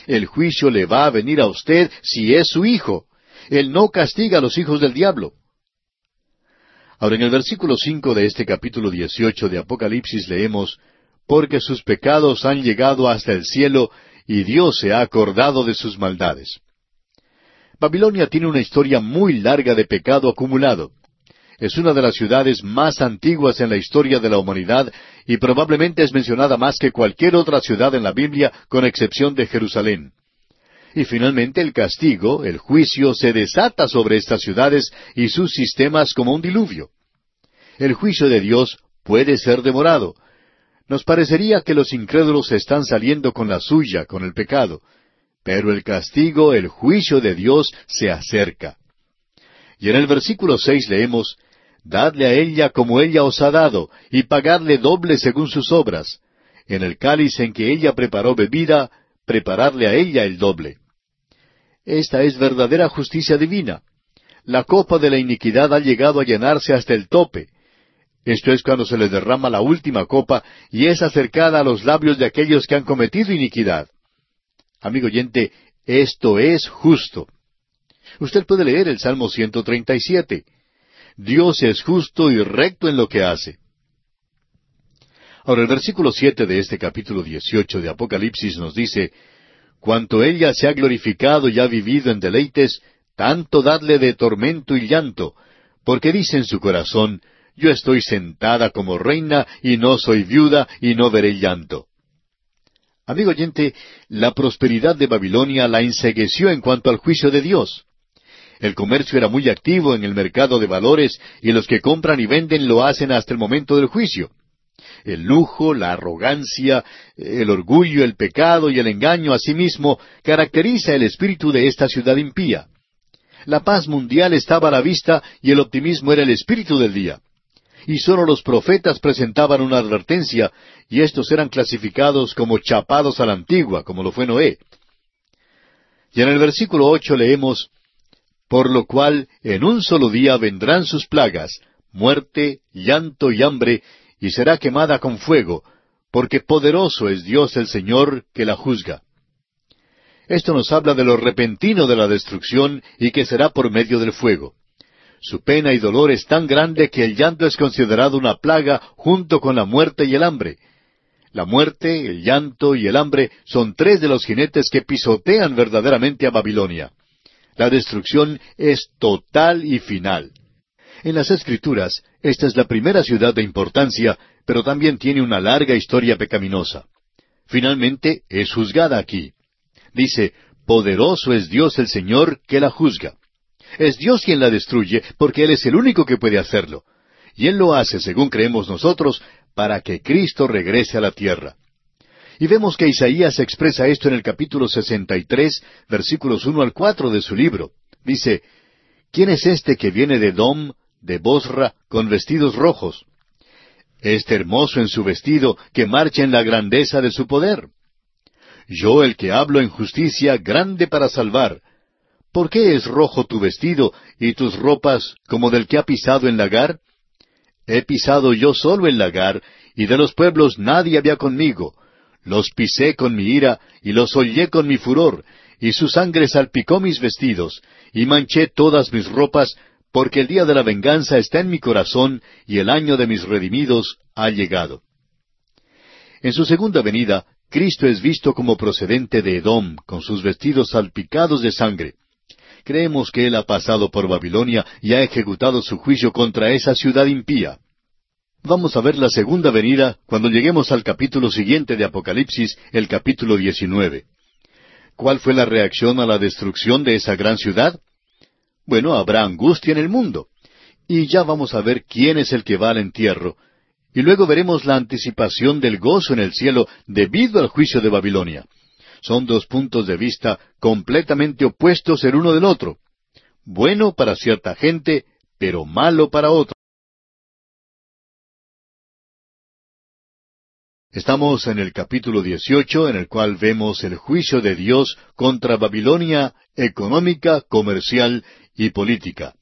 Speaker 1: El juicio le va a venir a usted si es su hijo. Él no castiga a los hijos del diablo. Ahora en el versículo cinco de este capítulo dieciocho de Apocalipsis leemos Porque sus pecados han llegado hasta el cielo, y Dios se ha acordado de sus maldades. Babilonia tiene una historia muy larga de pecado acumulado. Es una de las ciudades más antiguas en la historia de la humanidad y probablemente es mencionada más que cualquier otra ciudad en la Biblia, con excepción de Jerusalén. Y finalmente el castigo, el juicio, se desata sobre estas ciudades y sus sistemas como un diluvio. El juicio de Dios puede ser demorado. Nos parecería que los incrédulos están saliendo con la suya, con el pecado, pero el castigo, el juicio de Dios se acerca. Y en el versículo seis leemos, Dadle a ella como ella os ha dado, y pagadle doble según sus obras. En el cáliz en que ella preparó bebida, prepararle a ella el doble. Esta es verdadera justicia divina. La copa de la iniquidad ha llegado a llenarse hasta el tope. Esto es cuando se le derrama la última copa y es acercada a los labios de aquellos que han cometido iniquidad. Amigo oyente, esto es justo. Usted puede leer el Salmo 137. Dios es justo y recto en lo que hace. Ahora el versículo siete de este capítulo dieciocho de Apocalipsis nos dice Cuanto ella se ha glorificado y ha vivido en deleites, tanto dadle de tormento y llanto, porque dice en su corazón, Yo estoy sentada como reina y no soy viuda y no veré llanto. Amigo oyente, la prosperidad de Babilonia la ensegueció en cuanto al juicio de Dios. El comercio era muy activo en el mercado de valores y los que compran y venden lo hacen hasta el momento del juicio. El lujo, la arrogancia, el orgullo, el pecado y el engaño asimismo caracteriza el espíritu de esta ciudad impía. La paz mundial estaba a la vista y el optimismo era el espíritu del día. Y sólo los profetas presentaban una advertencia, y estos eran clasificados como chapados a la antigua, como lo fue Noé. Y en el versículo ocho leemos Por lo cual en un solo día vendrán sus plagas, muerte, llanto y hambre, y será quemada con fuego, porque poderoso es Dios el Señor que la juzga. Esto nos habla de lo repentino de la destrucción y que será por medio del fuego. Su pena y dolor es tan grande que el llanto es considerado una plaga junto con la muerte y el hambre. La muerte, el llanto y el hambre son tres de los jinetes que pisotean verdaderamente a Babilonia. La destrucción es total y final. En las Escrituras, esta es la primera ciudad de importancia, pero también tiene una larga historia pecaminosa. Finalmente, es juzgada aquí. Dice, Poderoso es Dios el Señor que la juzga. Es Dios quien la destruye, porque Él es el único que puede hacerlo. Y Él lo hace, según creemos nosotros, para que Cristo regrese a la tierra. Y vemos que Isaías expresa esto en el capítulo 63, versículos 1 al 4 de su libro. Dice, ¿Quién es este que viene de Dom, de Bosra, con vestidos rojos? Este hermoso en su vestido, que marcha en la grandeza de su poder. Yo el que hablo en justicia, grande para salvar. ¿Por qué es rojo tu vestido y tus ropas como del que ha pisado en lagar? He pisado yo solo el lagar, y de los pueblos nadie había conmigo. Los pisé con mi ira, y los hollé con mi furor, y su sangre salpicó mis vestidos, y manché todas mis ropas, porque el día de la venganza está en mi corazón, y el año de mis redimidos ha llegado. En su segunda venida, Cristo es visto como procedente de Edom, con sus vestidos salpicados de sangre. Creemos que Él ha pasado por Babilonia y ha ejecutado su juicio contra esa ciudad impía. Vamos a ver la segunda venida cuando lleguemos al capítulo siguiente de Apocalipsis, el capítulo 19. ¿Cuál fue la reacción a la destrucción de esa gran ciudad? Bueno, habrá angustia en el mundo. Y ya vamos a ver quién es el que va al entierro, y luego veremos la anticipación del gozo en el cielo debido al juicio de Babilonia. Son dos puntos de vista completamente opuestos el uno del otro. Bueno para cierta gente, pero malo para otra. Estamos en el capítulo 18, en el cual vemos el juicio de Dios contra Babilonia económica, comercial y política.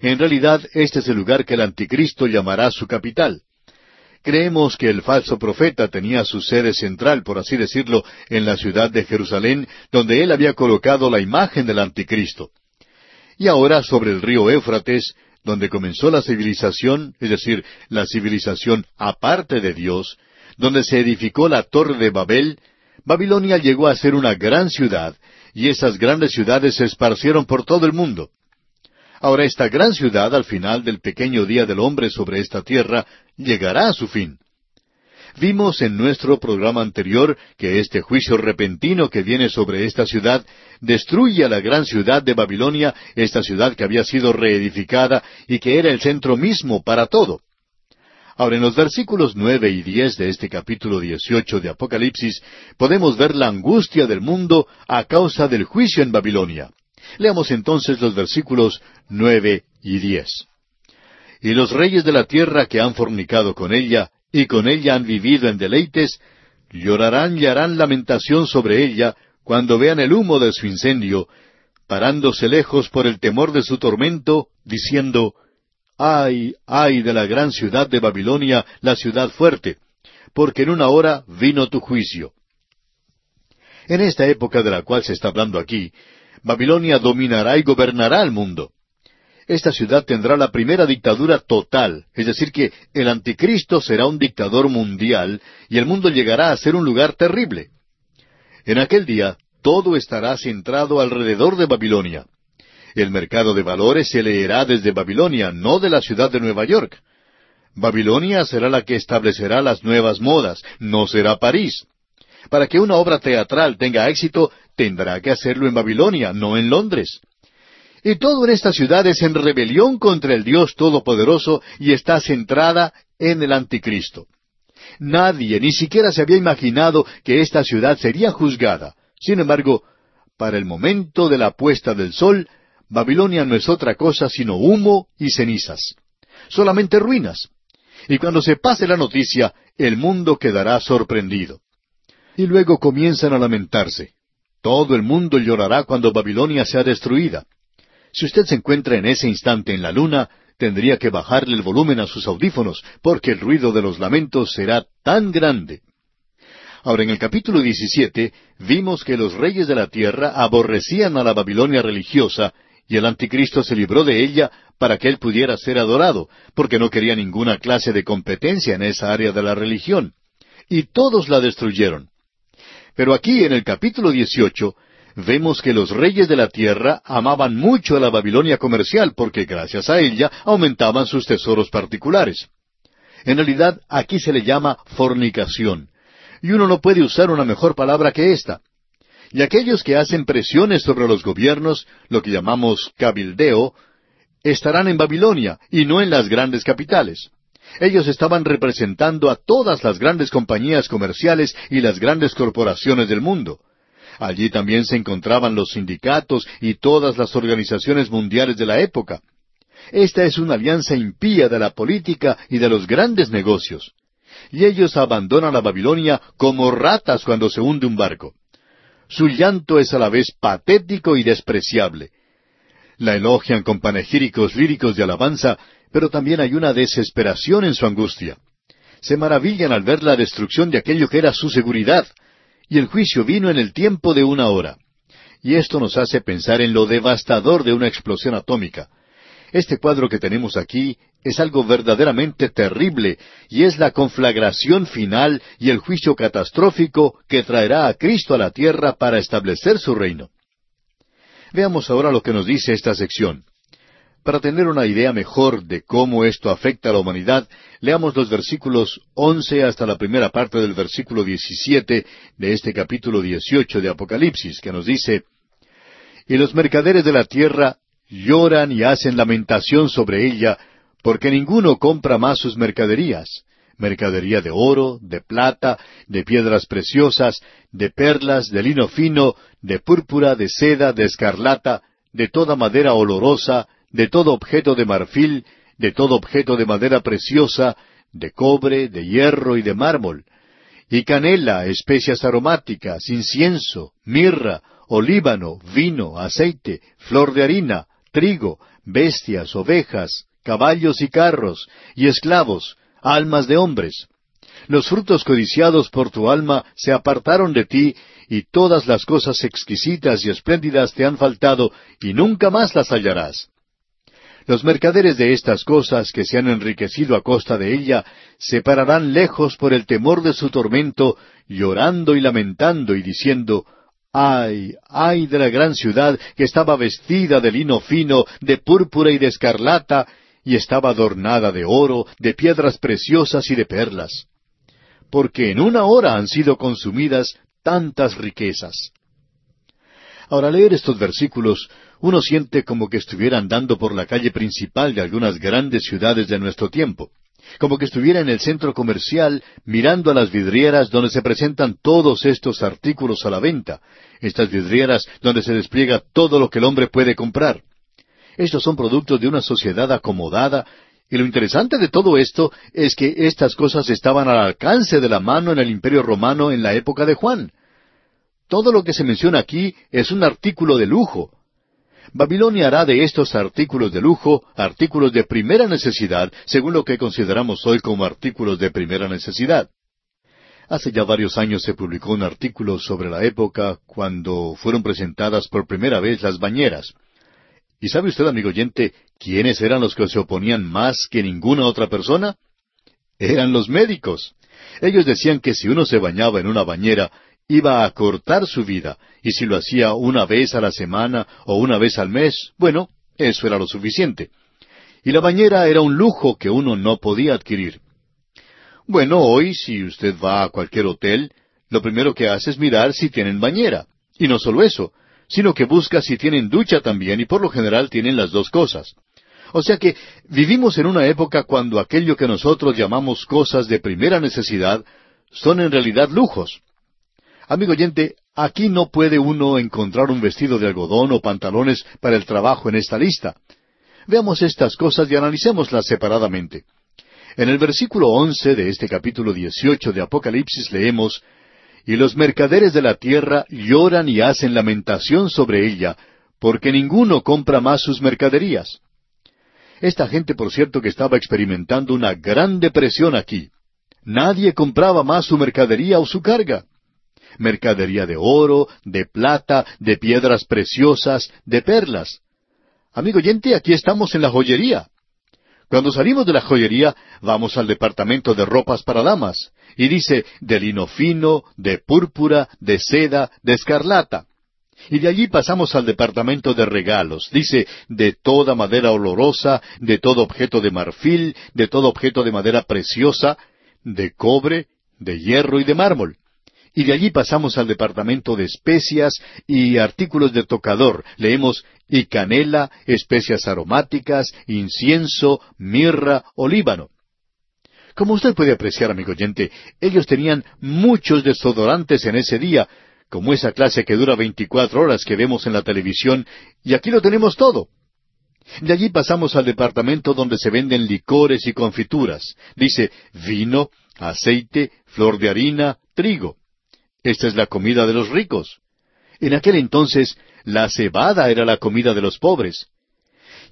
Speaker 1: En realidad, este es el lugar que el anticristo llamará su capital. Creemos que el falso profeta tenía su sede central, por así decirlo, en la ciudad de Jerusalén, donde él había colocado la imagen del anticristo. Y ahora sobre el río Éufrates, donde comenzó la civilización, es decir, la civilización aparte de Dios, donde se edificó la torre de Babel, Babilonia llegó a ser una gran ciudad, y esas grandes ciudades se esparcieron por todo el mundo. Ahora esta gran ciudad, al final del pequeño día del hombre sobre esta tierra, llegará a su fin. Vimos en nuestro programa anterior que este juicio repentino que viene sobre esta ciudad destruye a la gran ciudad de Babilonia, esta ciudad que había sido reedificada y que era el centro mismo para todo. Ahora, en los versículos nueve y diez de este capítulo dieciocho de Apocalipsis podemos ver la angustia del mundo a causa del juicio en Babilonia. Leamos entonces los versículos nueve y diez. Y los reyes de la tierra que han fornicado con ella, y con ella han vivido en deleites, llorarán y harán lamentación sobre ella, cuando vean el humo de su incendio, parándose lejos por el temor de su tormento, diciendo, Ay, ay de la gran ciudad de Babilonia, la ciudad fuerte, porque en una hora vino tu juicio. En esta época de la cual se está hablando aquí, Babilonia dominará y gobernará el mundo. esta ciudad tendrá la primera dictadura total, es decir, que el anticristo será un dictador mundial y el mundo llegará a ser un lugar terrible. En aquel día todo estará centrado alrededor de Babilonia. El mercado de valores se leerá desde Babilonia, no de la ciudad de Nueva York. Babilonia será la que establecerá las nuevas modas, no será París. Para que una obra teatral tenga éxito, tendrá que hacerlo en Babilonia, no en Londres. Y todo en esta ciudad es en rebelión contra el Dios Todopoderoso y está centrada en el Anticristo. Nadie ni siquiera se había imaginado que esta ciudad sería juzgada. Sin embargo, para el momento de la puesta del sol, Babilonia no es otra cosa sino humo y cenizas. Solamente ruinas. Y cuando se pase la noticia, el mundo quedará sorprendido. Y luego comienzan a lamentarse. Todo el mundo llorará cuando Babilonia sea destruida. Si usted se encuentra en ese instante en la luna, tendría que bajarle el volumen a sus audífonos, porque el ruido de los lamentos será tan grande. Ahora, en el capítulo 17 vimos que los reyes de la tierra aborrecían a la Babilonia religiosa y el anticristo se libró de ella para que él pudiera ser adorado, porque no quería ninguna clase de competencia en esa área de la religión. Y todos la destruyeron. Pero aquí en el capítulo 18 vemos que los reyes de la tierra amaban mucho a la Babilonia comercial porque gracias a ella aumentaban sus tesoros particulares. En realidad aquí se le llama fornicación, y uno no puede usar una mejor palabra que esta. Y aquellos que hacen presiones sobre los gobiernos, lo que llamamos cabildeo, estarán en Babilonia y no en las grandes capitales. Ellos estaban representando a todas las grandes compañías comerciales y las grandes corporaciones del mundo. Allí también se encontraban los sindicatos y todas las organizaciones mundiales de la época. Esta es una alianza impía de la política y de los grandes negocios y ellos abandonan a Babilonia como ratas cuando se hunde un barco. Su llanto es a la vez patético y despreciable. La elogian con panegíricos líricos de alabanza, pero también hay una desesperación en su angustia. Se maravillan al ver la destrucción de aquello que era su seguridad, y el juicio vino en el tiempo de una hora. Y esto nos hace pensar en lo devastador de una explosión atómica. Este cuadro que tenemos aquí es algo verdaderamente terrible y es la conflagración final y el juicio catastrófico que traerá a Cristo a la tierra para establecer su reino. Veamos ahora lo que nos dice esta sección. Para tener una idea mejor de cómo esto afecta a la humanidad, leamos los versículos once hasta la primera parte del versículo diecisiete de este capítulo dieciocho de Apocalipsis, que nos dice Y los mercaderes de la tierra lloran y hacen lamentación sobre ella, porque ninguno compra más sus mercaderías, mercadería de oro, de plata, de piedras preciosas, de perlas, de lino fino, de púrpura, de seda, de escarlata, de toda madera olorosa, de todo objeto de marfil, de todo objeto de madera preciosa, de cobre, de hierro y de mármol, y canela, especias aromáticas, incienso, mirra, olíbano, vino, aceite, flor de harina, trigo, bestias, ovejas, caballos y carros, y esclavos, almas de hombres. Los frutos codiciados por tu alma se apartaron de ti, y todas las cosas exquisitas y espléndidas te han faltado, y nunca más las hallarás. Los mercaderes de estas cosas que se han enriquecido a costa de ella se pararán lejos por el temor de su tormento, llorando y lamentando y diciendo, Ay, ay de la gran ciudad que estaba vestida de lino fino, de púrpura y de escarlata, y estaba adornada de oro, de piedras preciosas y de perlas. Porque en una hora han sido consumidas tantas riquezas. Ahora, leer estos versículos, uno siente como que estuviera andando por la calle principal de algunas grandes ciudades de nuestro tiempo como que estuviera en el centro comercial mirando a las vidrieras donde se presentan todos estos artículos a la venta, estas vidrieras donde se despliega todo lo que el hombre puede comprar. Estos son productos de una sociedad acomodada, y lo interesante de todo esto es que estas cosas estaban al alcance de la mano en el imperio romano en la época de Juan. Todo lo que se menciona aquí es un artículo de lujo, Babilonia hará de estos artículos de lujo artículos de primera necesidad, según lo que consideramos hoy como artículos de primera necesidad. Hace ya varios años se publicó un artículo sobre la época cuando fueron presentadas por primera vez las bañeras. ¿Y sabe usted, amigo oyente, quiénes eran los que se oponían más que ninguna otra persona? Eran los médicos. Ellos decían que si uno se bañaba en una bañera, iba a cortar su vida, y si lo hacía una vez a la semana o una vez al mes, bueno, eso era lo suficiente. Y la bañera era un lujo que uno no podía adquirir. Bueno, hoy si usted va a cualquier hotel, lo primero que hace es mirar si tienen bañera. Y no solo eso, sino que busca si tienen ducha también y por lo general tienen las dos cosas. O sea que vivimos en una época cuando aquello que nosotros llamamos cosas de primera necesidad son en realidad lujos. Amigo oyente, aquí no puede uno encontrar un vestido de algodón o pantalones para el trabajo en esta lista. Veamos estas cosas y analicémoslas separadamente. En el versículo once de este capítulo dieciocho de Apocalipsis leemos Y los mercaderes de la tierra lloran y hacen lamentación sobre ella, porque ninguno compra más sus mercaderías. Esta gente, por cierto, que estaba experimentando una gran depresión aquí. Nadie compraba más su mercadería o su carga. Mercadería de oro, de plata, de piedras preciosas, de perlas. Amigo oyente, aquí estamos en la joyería. Cuando salimos de la joyería, vamos al departamento de ropas para damas, y dice de lino fino, de púrpura, de seda, de escarlata. Y de allí pasamos al departamento de regalos. Dice, de toda madera olorosa, de todo objeto de marfil, de todo objeto de madera preciosa, de cobre, de hierro y de mármol. Y de allí pasamos al departamento de especias y artículos de tocador. Leemos y canela, especias aromáticas, incienso, mirra, olíbano. Como usted puede apreciar, amigo oyente, ellos tenían muchos desodorantes en ese día, como esa clase que dura veinticuatro horas que vemos en la televisión, y aquí lo tenemos todo. De allí pasamos al departamento donde se venden licores y confituras. Dice vino, aceite, flor de harina, trigo. Esta es la comida de los ricos. En aquel entonces la cebada era la comida de los pobres.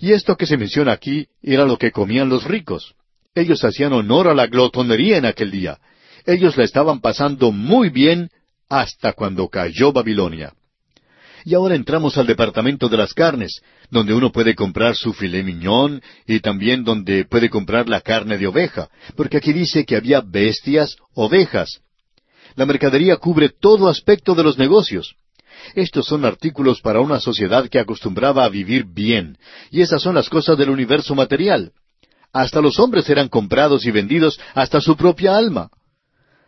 Speaker 1: Y esto que se menciona aquí era lo que comían los ricos. Ellos hacían honor a la glotonería en aquel día. Ellos la estaban pasando muy bien hasta cuando cayó Babilonia. Y ahora entramos al departamento de las carnes, donde uno puede comprar su filé miñón y también donde puede comprar la carne de oveja, porque aquí dice que había bestias, ovejas. La mercadería cubre todo aspecto de los negocios. Estos son artículos para una sociedad que acostumbraba a vivir bien, y esas son las cosas del universo material. Hasta los hombres eran comprados y vendidos hasta su propia alma.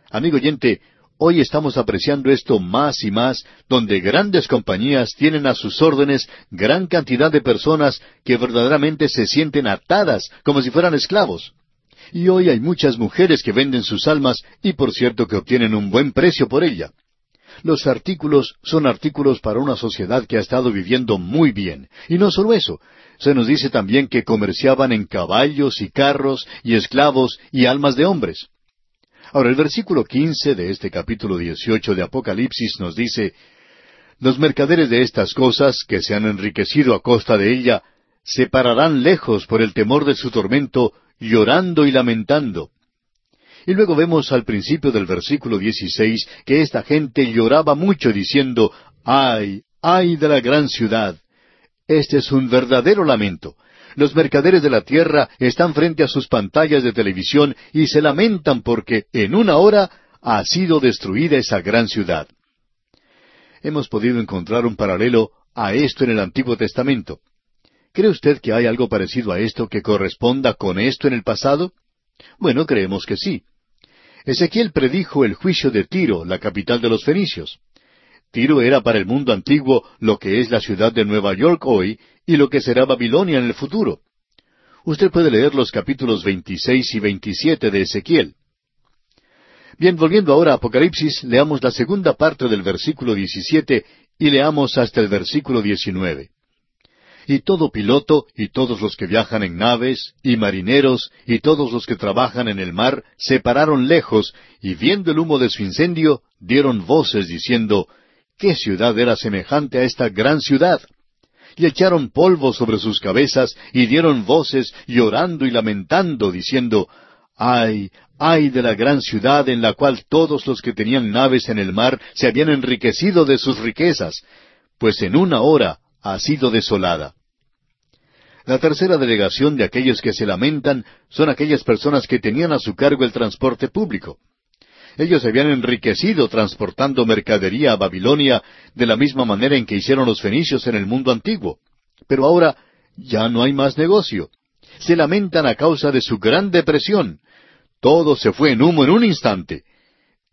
Speaker 1: Amigo oyente, hoy estamos apreciando esto más y más, donde grandes compañías tienen a sus órdenes gran cantidad de personas que verdaderamente se sienten atadas como si fueran esclavos. Y hoy hay muchas mujeres que venden sus almas y por cierto que obtienen un buen precio por ella. Los artículos son artículos para una sociedad que ha estado viviendo muy bien. Y no solo eso, se nos dice también que comerciaban en caballos y carros y esclavos y almas de hombres. Ahora el versículo quince de este capítulo dieciocho de Apocalipsis nos dice Los mercaderes de estas cosas, que se han enriquecido a costa de ella, se pararán lejos por el temor de su tormento, llorando y lamentando. Y luego vemos al principio del versículo 16 que esta gente lloraba mucho diciendo, ay, ay de la gran ciudad. Este es un verdadero lamento. Los mercaderes de la tierra están frente a sus pantallas de televisión y se lamentan porque en una hora ha sido destruida esa gran ciudad. Hemos podido encontrar un paralelo a esto en el Antiguo Testamento. ¿Cree usted que hay algo parecido a esto que corresponda con esto en el pasado? Bueno, creemos que sí. Ezequiel predijo el juicio de Tiro, la capital de los fenicios. Tiro era para el mundo antiguo lo que es la ciudad de Nueva York hoy y lo que será Babilonia en el futuro. Usted puede leer los capítulos 26 y 27 de Ezequiel. Bien, volviendo ahora a Apocalipsis, leamos la segunda parte del versículo 17 y leamos hasta el versículo 19 y todo piloto, y todos los que viajan en naves, y marineros, y todos los que trabajan en el mar, se pararon lejos, y viendo el humo de su incendio, dieron voces diciendo, ¿Qué ciudad era semejante a esta gran ciudad? Y echaron polvo sobre sus cabezas, y dieron voces, llorando y lamentando, diciendo, Ay, ay de la gran ciudad en la cual todos los que tenían naves en el mar se habían enriquecido de sus riquezas, pues en una hora ha sido desolada. La tercera delegación de aquellos que se lamentan son aquellas personas que tenían a su cargo el transporte público. Ellos se habían enriquecido transportando mercadería a Babilonia de la misma manera en que hicieron los fenicios en el mundo antiguo. Pero ahora ya no hay más negocio. Se lamentan a causa de su gran depresión. Todo se fue en humo en un instante.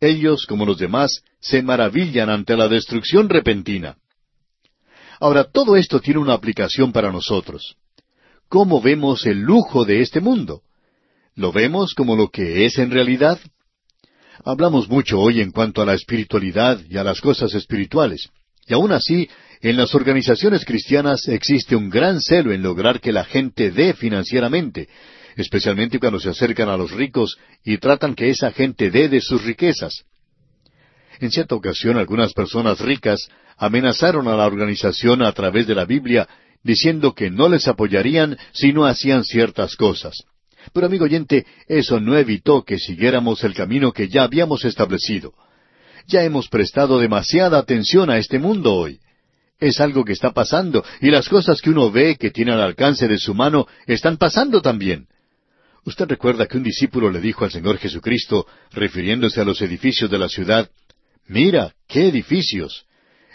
Speaker 1: Ellos, como los demás, se maravillan ante la destrucción repentina. Ahora, todo esto tiene una aplicación para nosotros. ¿Cómo vemos el lujo de este mundo? ¿Lo vemos como lo que es en realidad? Hablamos mucho hoy en cuanto a la espiritualidad y a las cosas espirituales. Y aún así, en las organizaciones cristianas existe un gran celo en lograr que la gente dé financieramente, especialmente cuando se acercan a los ricos y tratan que esa gente dé de sus riquezas. En cierta ocasión algunas personas ricas amenazaron a la organización a través de la Biblia diciendo que no les apoyarían si no hacían ciertas cosas. Pero amigo oyente, eso no evitó que siguiéramos el camino que ya habíamos establecido. Ya hemos prestado demasiada atención a este mundo hoy. Es algo que está pasando, y las cosas que uno ve que tiene al alcance de su mano están pasando también. Usted recuerda que un discípulo le dijo al Señor Jesucristo, refiriéndose a los edificios de la ciudad, Mira, qué edificios.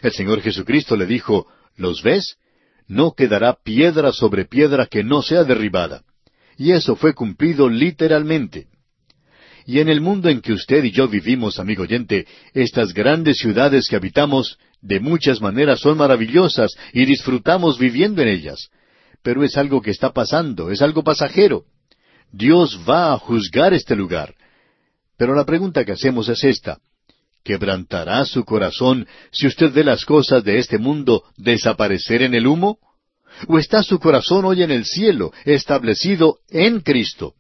Speaker 1: El Señor Jesucristo le dijo, ¿los ves? No quedará piedra sobre piedra que no sea derribada. Y eso fue cumplido literalmente. Y en el mundo en que usted y yo vivimos, amigo oyente, estas grandes ciudades que habitamos, de muchas maneras son maravillosas y disfrutamos viviendo en ellas. Pero es algo que está pasando, es algo pasajero. Dios va a juzgar este lugar. Pero la pregunta que hacemos es esta. ¿Quebrantará su corazón si usted ve las cosas de este mundo desaparecer en el humo? ¿O está su corazón hoy en el cielo, establecido en Cristo?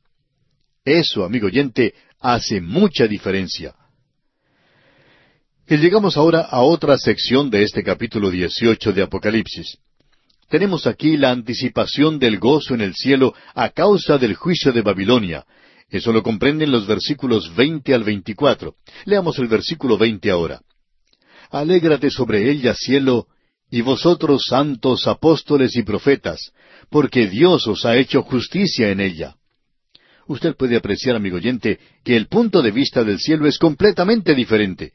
Speaker 1: Eso, amigo oyente, hace mucha diferencia. Y llegamos ahora a otra sección de este capítulo 18 de Apocalipsis. Tenemos aquí la anticipación del gozo en el cielo a causa del juicio de Babilonia. Eso lo comprenden los versículos 20 al 24. Leamos el versículo 20 ahora. Alégrate sobre ella, cielo, y vosotros santos apóstoles y profetas, porque Dios os ha hecho justicia en ella. Usted puede apreciar, amigo oyente, que el punto de vista del cielo es completamente diferente.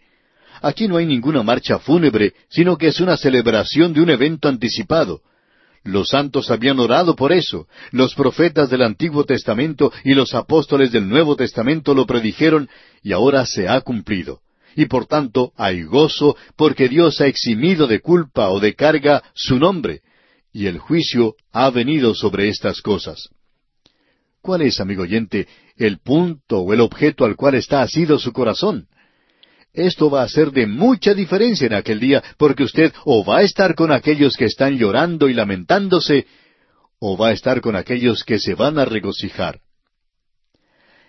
Speaker 1: Aquí no hay ninguna marcha fúnebre, sino que es una celebración de un evento anticipado. Los santos habían orado por eso, los profetas del Antiguo Testamento y los apóstoles del Nuevo Testamento lo predijeron y ahora se ha cumplido y por tanto hay gozo porque Dios ha eximido de culpa o de carga su nombre, y el juicio ha venido sobre estas cosas. ¿Cuál es, amigo oyente, el punto o el objeto al cual está asido su corazón? Esto va a ser de mucha diferencia en aquel día, porque usted o va a estar con aquellos que están llorando y lamentándose, o va a estar con aquellos que se van a regocijar.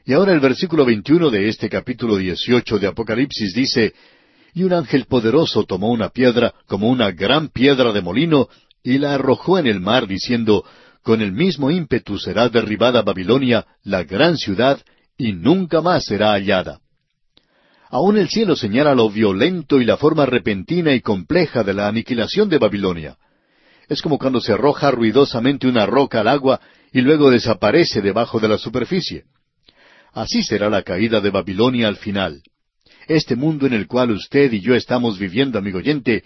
Speaker 1: Y ahora el versículo 21 de este capítulo 18 de Apocalipsis dice, Y un ángel poderoso tomó una piedra como una gran piedra de molino y la arrojó en el mar, diciendo, Con el mismo ímpetu será derribada Babilonia, la gran ciudad, y nunca más será hallada. Aún el cielo señala lo violento y la forma repentina y compleja de la aniquilación de Babilonia. Es como cuando se arroja ruidosamente una roca al agua y luego desaparece debajo de la superficie. Así será la caída de Babilonia al final. Este mundo en el cual usted y yo estamos viviendo, amigo oyente,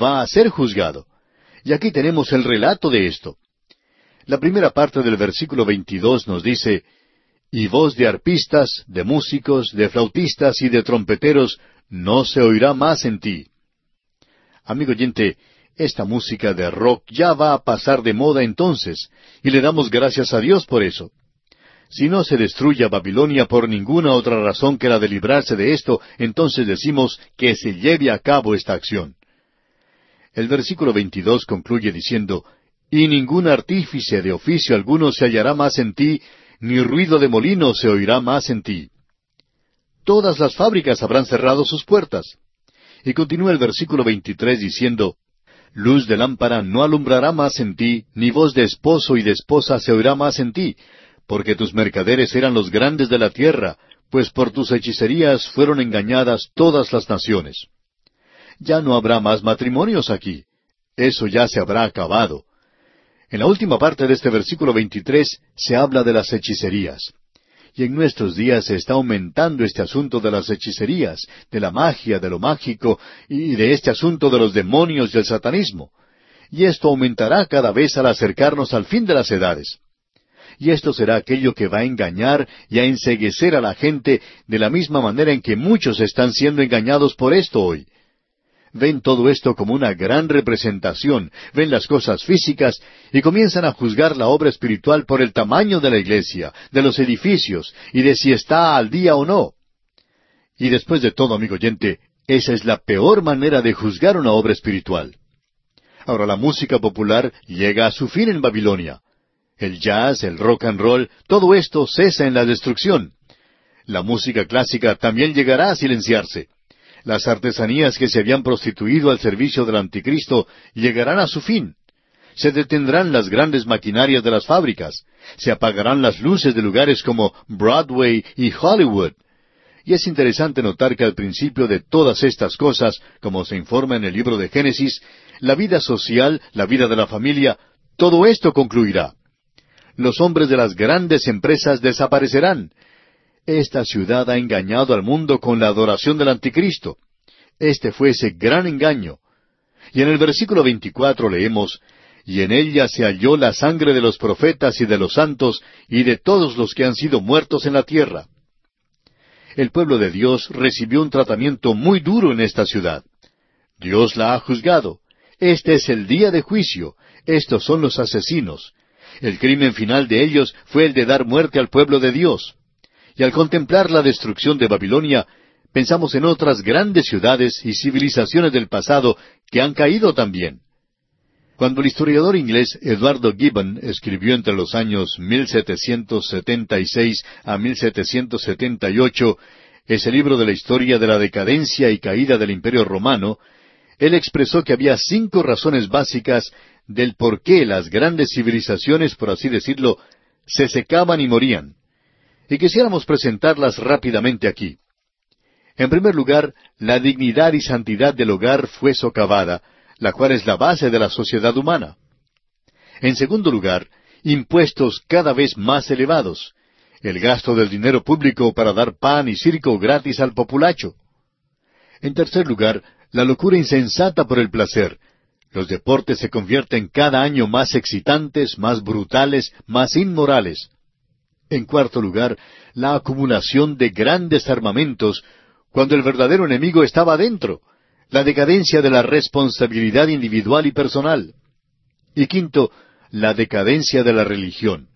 Speaker 1: va a ser juzgado. Y aquí tenemos el relato de esto. La primera parte del versículo 22 nos dice, Y voz de arpistas, de músicos, de flautistas y de trompeteros no se oirá más en ti. Amigo oyente, esta música de rock ya va a pasar de moda entonces, y le damos gracias a Dios por eso. Si no se destruye Babilonia por ninguna otra razón que la de librarse de esto, entonces decimos que se lleve a cabo esta acción. El versículo 22 concluye diciendo, Y ningún artífice de oficio alguno se hallará más en ti, ni ruido de molino se oirá más en ti. Todas las fábricas habrán cerrado sus puertas. Y continúa el versículo 23 diciendo, Luz de lámpara no alumbrará más en ti, ni voz de esposo y de esposa se oirá más en ti, porque tus mercaderes eran los grandes de la tierra, pues por tus hechicerías fueron engañadas todas las naciones. Ya no habrá más matrimonios aquí. Eso ya se habrá acabado. En la última parte de este versículo 23 se habla de las hechicerías. Y en nuestros días se está aumentando este asunto de las hechicerías, de la magia, de lo mágico, y de este asunto de los demonios y el satanismo. Y esto aumentará cada vez al acercarnos al fin de las edades. Y esto será aquello que va a engañar y a enseguecer a la gente de la misma manera en que muchos están siendo engañados por esto hoy ven todo esto como una gran representación, ven las cosas físicas y comienzan a juzgar la obra espiritual por el tamaño de la iglesia, de los edificios y de si está al día o no. Y después de todo, amigo oyente, esa es la peor manera de juzgar una obra espiritual. Ahora la música popular llega a su fin en Babilonia. El jazz, el rock and roll, todo esto cesa en la destrucción. La música clásica también llegará a silenciarse. Las artesanías que se habían prostituido al servicio del anticristo llegarán a su fin. Se detendrán las grandes maquinarias de las fábricas. Se apagarán las luces de lugares como Broadway y Hollywood. Y es interesante notar que al principio de todas estas cosas, como se informa en el libro de Génesis, la vida social, la vida de la familia, todo esto concluirá. Los hombres de las grandes empresas desaparecerán, esta ciudad ha engañado al mundo con la adoración del anticristo. Este fue ese gran engaño. Y en el versículo 24 leemos, Y en ella se halló la sangre de los profetas y de los santos y de todos los que han sido muertos en la tierra. El pueblo de Dios recibió un tratamiento muy duro en esta ciudad. Dios la ha juzgado. Este es el día de juicio. Estos son los asesinos. El crimen final de ellos fue el de dar muerte al pueblo de Dios. Y al contemplar la destrucción de Babilonia, pensamos en otras grandes ciudades y civilizaciones del pasado que han caído también. Cuando el historiador inglés Eduardo Gibbon escribió entre los años 1776 a 1778 ese libro de la historia de la decadencia y caída del Imperio Romano, él expresó que había cinco razones básicas del por qué las grandes civilizaciones, por así decirlo, se secaban y morían y quisiéramos presentarlas rápidamente aquí. En primer lugar, la dignidad y santidad del hogar fue socavada, la cual es la base de la sociedad humana. En segundo lugar, impuestos cada vez más elevados, el gasto del dinero público para dar pan y circo gratis al populacho. En tercer lugar, la locura insensata por el placer. Los deportes se convierten cada año más excitantes, más brutales, más inmorales. En cuarto lugar, la acumulación de grandes armamentos cuando el verdadero enemigo estaba dentro, la decadencia de la responsabilidad individual y personal. Y quinto, la decadencia de la religión.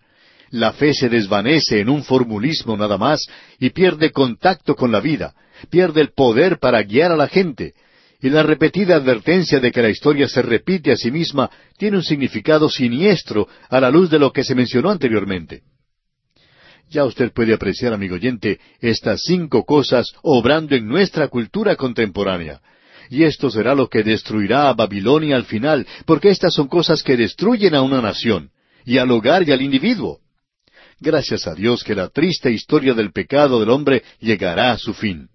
Speaker 1: La fe se desvanece en un formulismo nada más y pierde contacto con la vida, pierde el poder para guiar a la gente, y la repetida advertencia de que la historia se repite a sí misma tiene un significado siniestro a la luz de lo que se mencionó anteriormente. Ya usted puede apreciar, amigo oyente, estas cinco cosas obrando en nuestra cultura contemporánea. Y esto será lo que destruirá a Babilonia al final, porque estas son cosas que destruyen a una nación, y al hogar y al individuo. Gracias a Dios que la triste historia del pecado del hombre llegará a su fin.